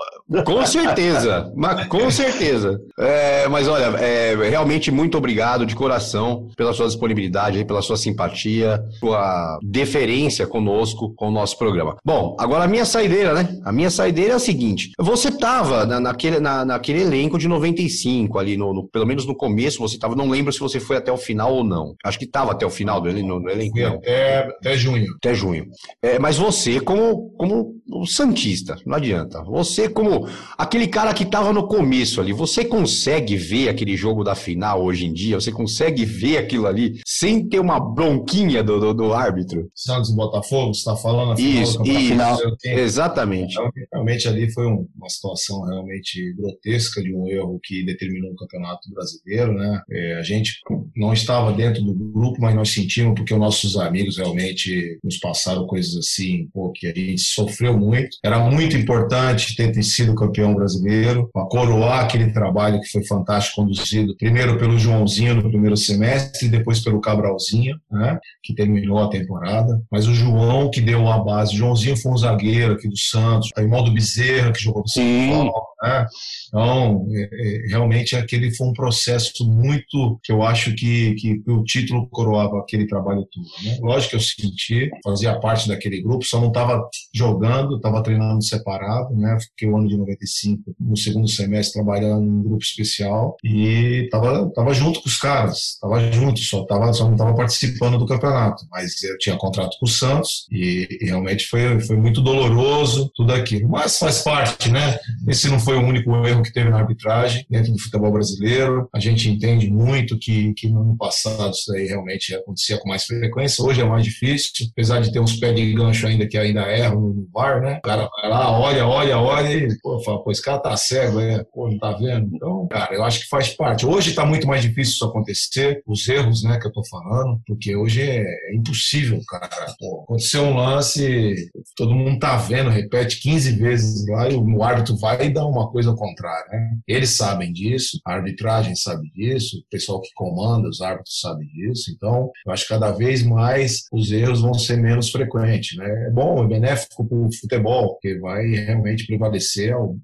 Com certeza, mas com certeza. É, mas olha, é, realmente muito obrigado de coração pela sua disponibilidade, pela sua simpatia, sua deferência conosco, com o nosso programa. Bom, agora a minha saideira, né? A minha saideira é a seguinte: você estava na, naquele, na, naquele elenco de 95 ali, no, no, pelo menos no começo você estava, não lembro se você foi até o final ou não. Acho que estava até o final do no, no elenco. Até, até junho. Até junho. É, mas você, como, como Santista, não adianta. Você, como aquele cara que estava no começo ali, você consegue ver aquele jogo da final hoje em dia? Você consegue ver aquilo ali sem ter uma bronquinha do, do, do árbitro? Santos e Botafogo, você está falando a final Isso, isso final. exatamente. Então, realmente ali foi uma situação realmente grotesca de um erro que determinou o campeonato brasileiro, né? É, a gente não estava dentro do grupo, mas nós sentimos porque os nossos amigos realmente nos passaram coisas assim, pô, que a gente sofreu muito. Era muito importante ter sido sido campeão brasileiro, a coroar aquele trabalho que foi fantástico, conduzido primeiro pelo Joãozinho no primeiro semestre, depois pelo Cabralzinho, né, que terminou a temporada. Mas o João que deu a base, o Joãozinho foi um zagueiro aqui do Santos, o irmão do Bezerra que jogou no São Paulo, né? Então, é, é, realmente aquele foi um processo muito que eu acho que, que o título coroava aquele trabalho todo. Né? Lógico que eu senti, fazia parte daquele grupo, só não estava jogando, estava treinando separado, né? Fiquei o ano de 95, no segundo semestre, trabalhando num grupo especial e estava tava junto com os caras, estava junto, só, tava, só não estava participando do campeonato, mas eu tinha contrato com o Santos e, e realmente foi, foi muito doloroso tudo aquilo. Mas faz parte, né? Esse não foi o único erro que teve na arbitragem dentro do futebol brasileiro. A gente entende muito que, que no ano passado isso aí realmente acontecia com mais frequência. Hoje é mais difícil, apesar de ter uns pés de gancho ainda que ainda erram no VAR, né? O cara vai lá, olha, olha, olha e pô, fala, pô, esse cara tá cego, é, pô, não tá vendo? Então, cara, eu acho que faz parte. Hoje tá muito mais difícil isso acontecer, os erros, né, que eu tô falando, porque hoje é, é impossível, cara. Pô, aconteceu um lance, todo mundo tá vendo, repete 15 vezes lá e o árbitro vai dá uma coisa ao contrário. Né? Eles sabem disso, a arbitragem sabe disso, o pessoal que comanda, os árbitros sabem disso. Então, eu acho que cada vez mais os erros vão ser menos frequentes. Né? É bom, é benéfico para o futebol, porque vai realmente prevalecer ao,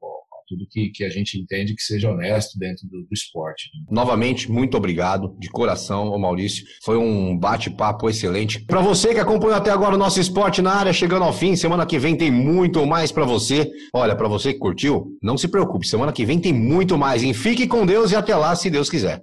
tudo que, que a gente entende que seja honesto dentro do, do esporte. Né? Novamente, muito obrigado de coração, Maurício. Foi um bate-papo excelente. Para você que acompanhou até agora o nosso esporte na área, chegando ao fim, semana que vem tem muito mais para você. Olha, para você que curtiu, não se preocupe, semana que vem tem muito mais. E fique com Deus e até lá, se Deus quiser.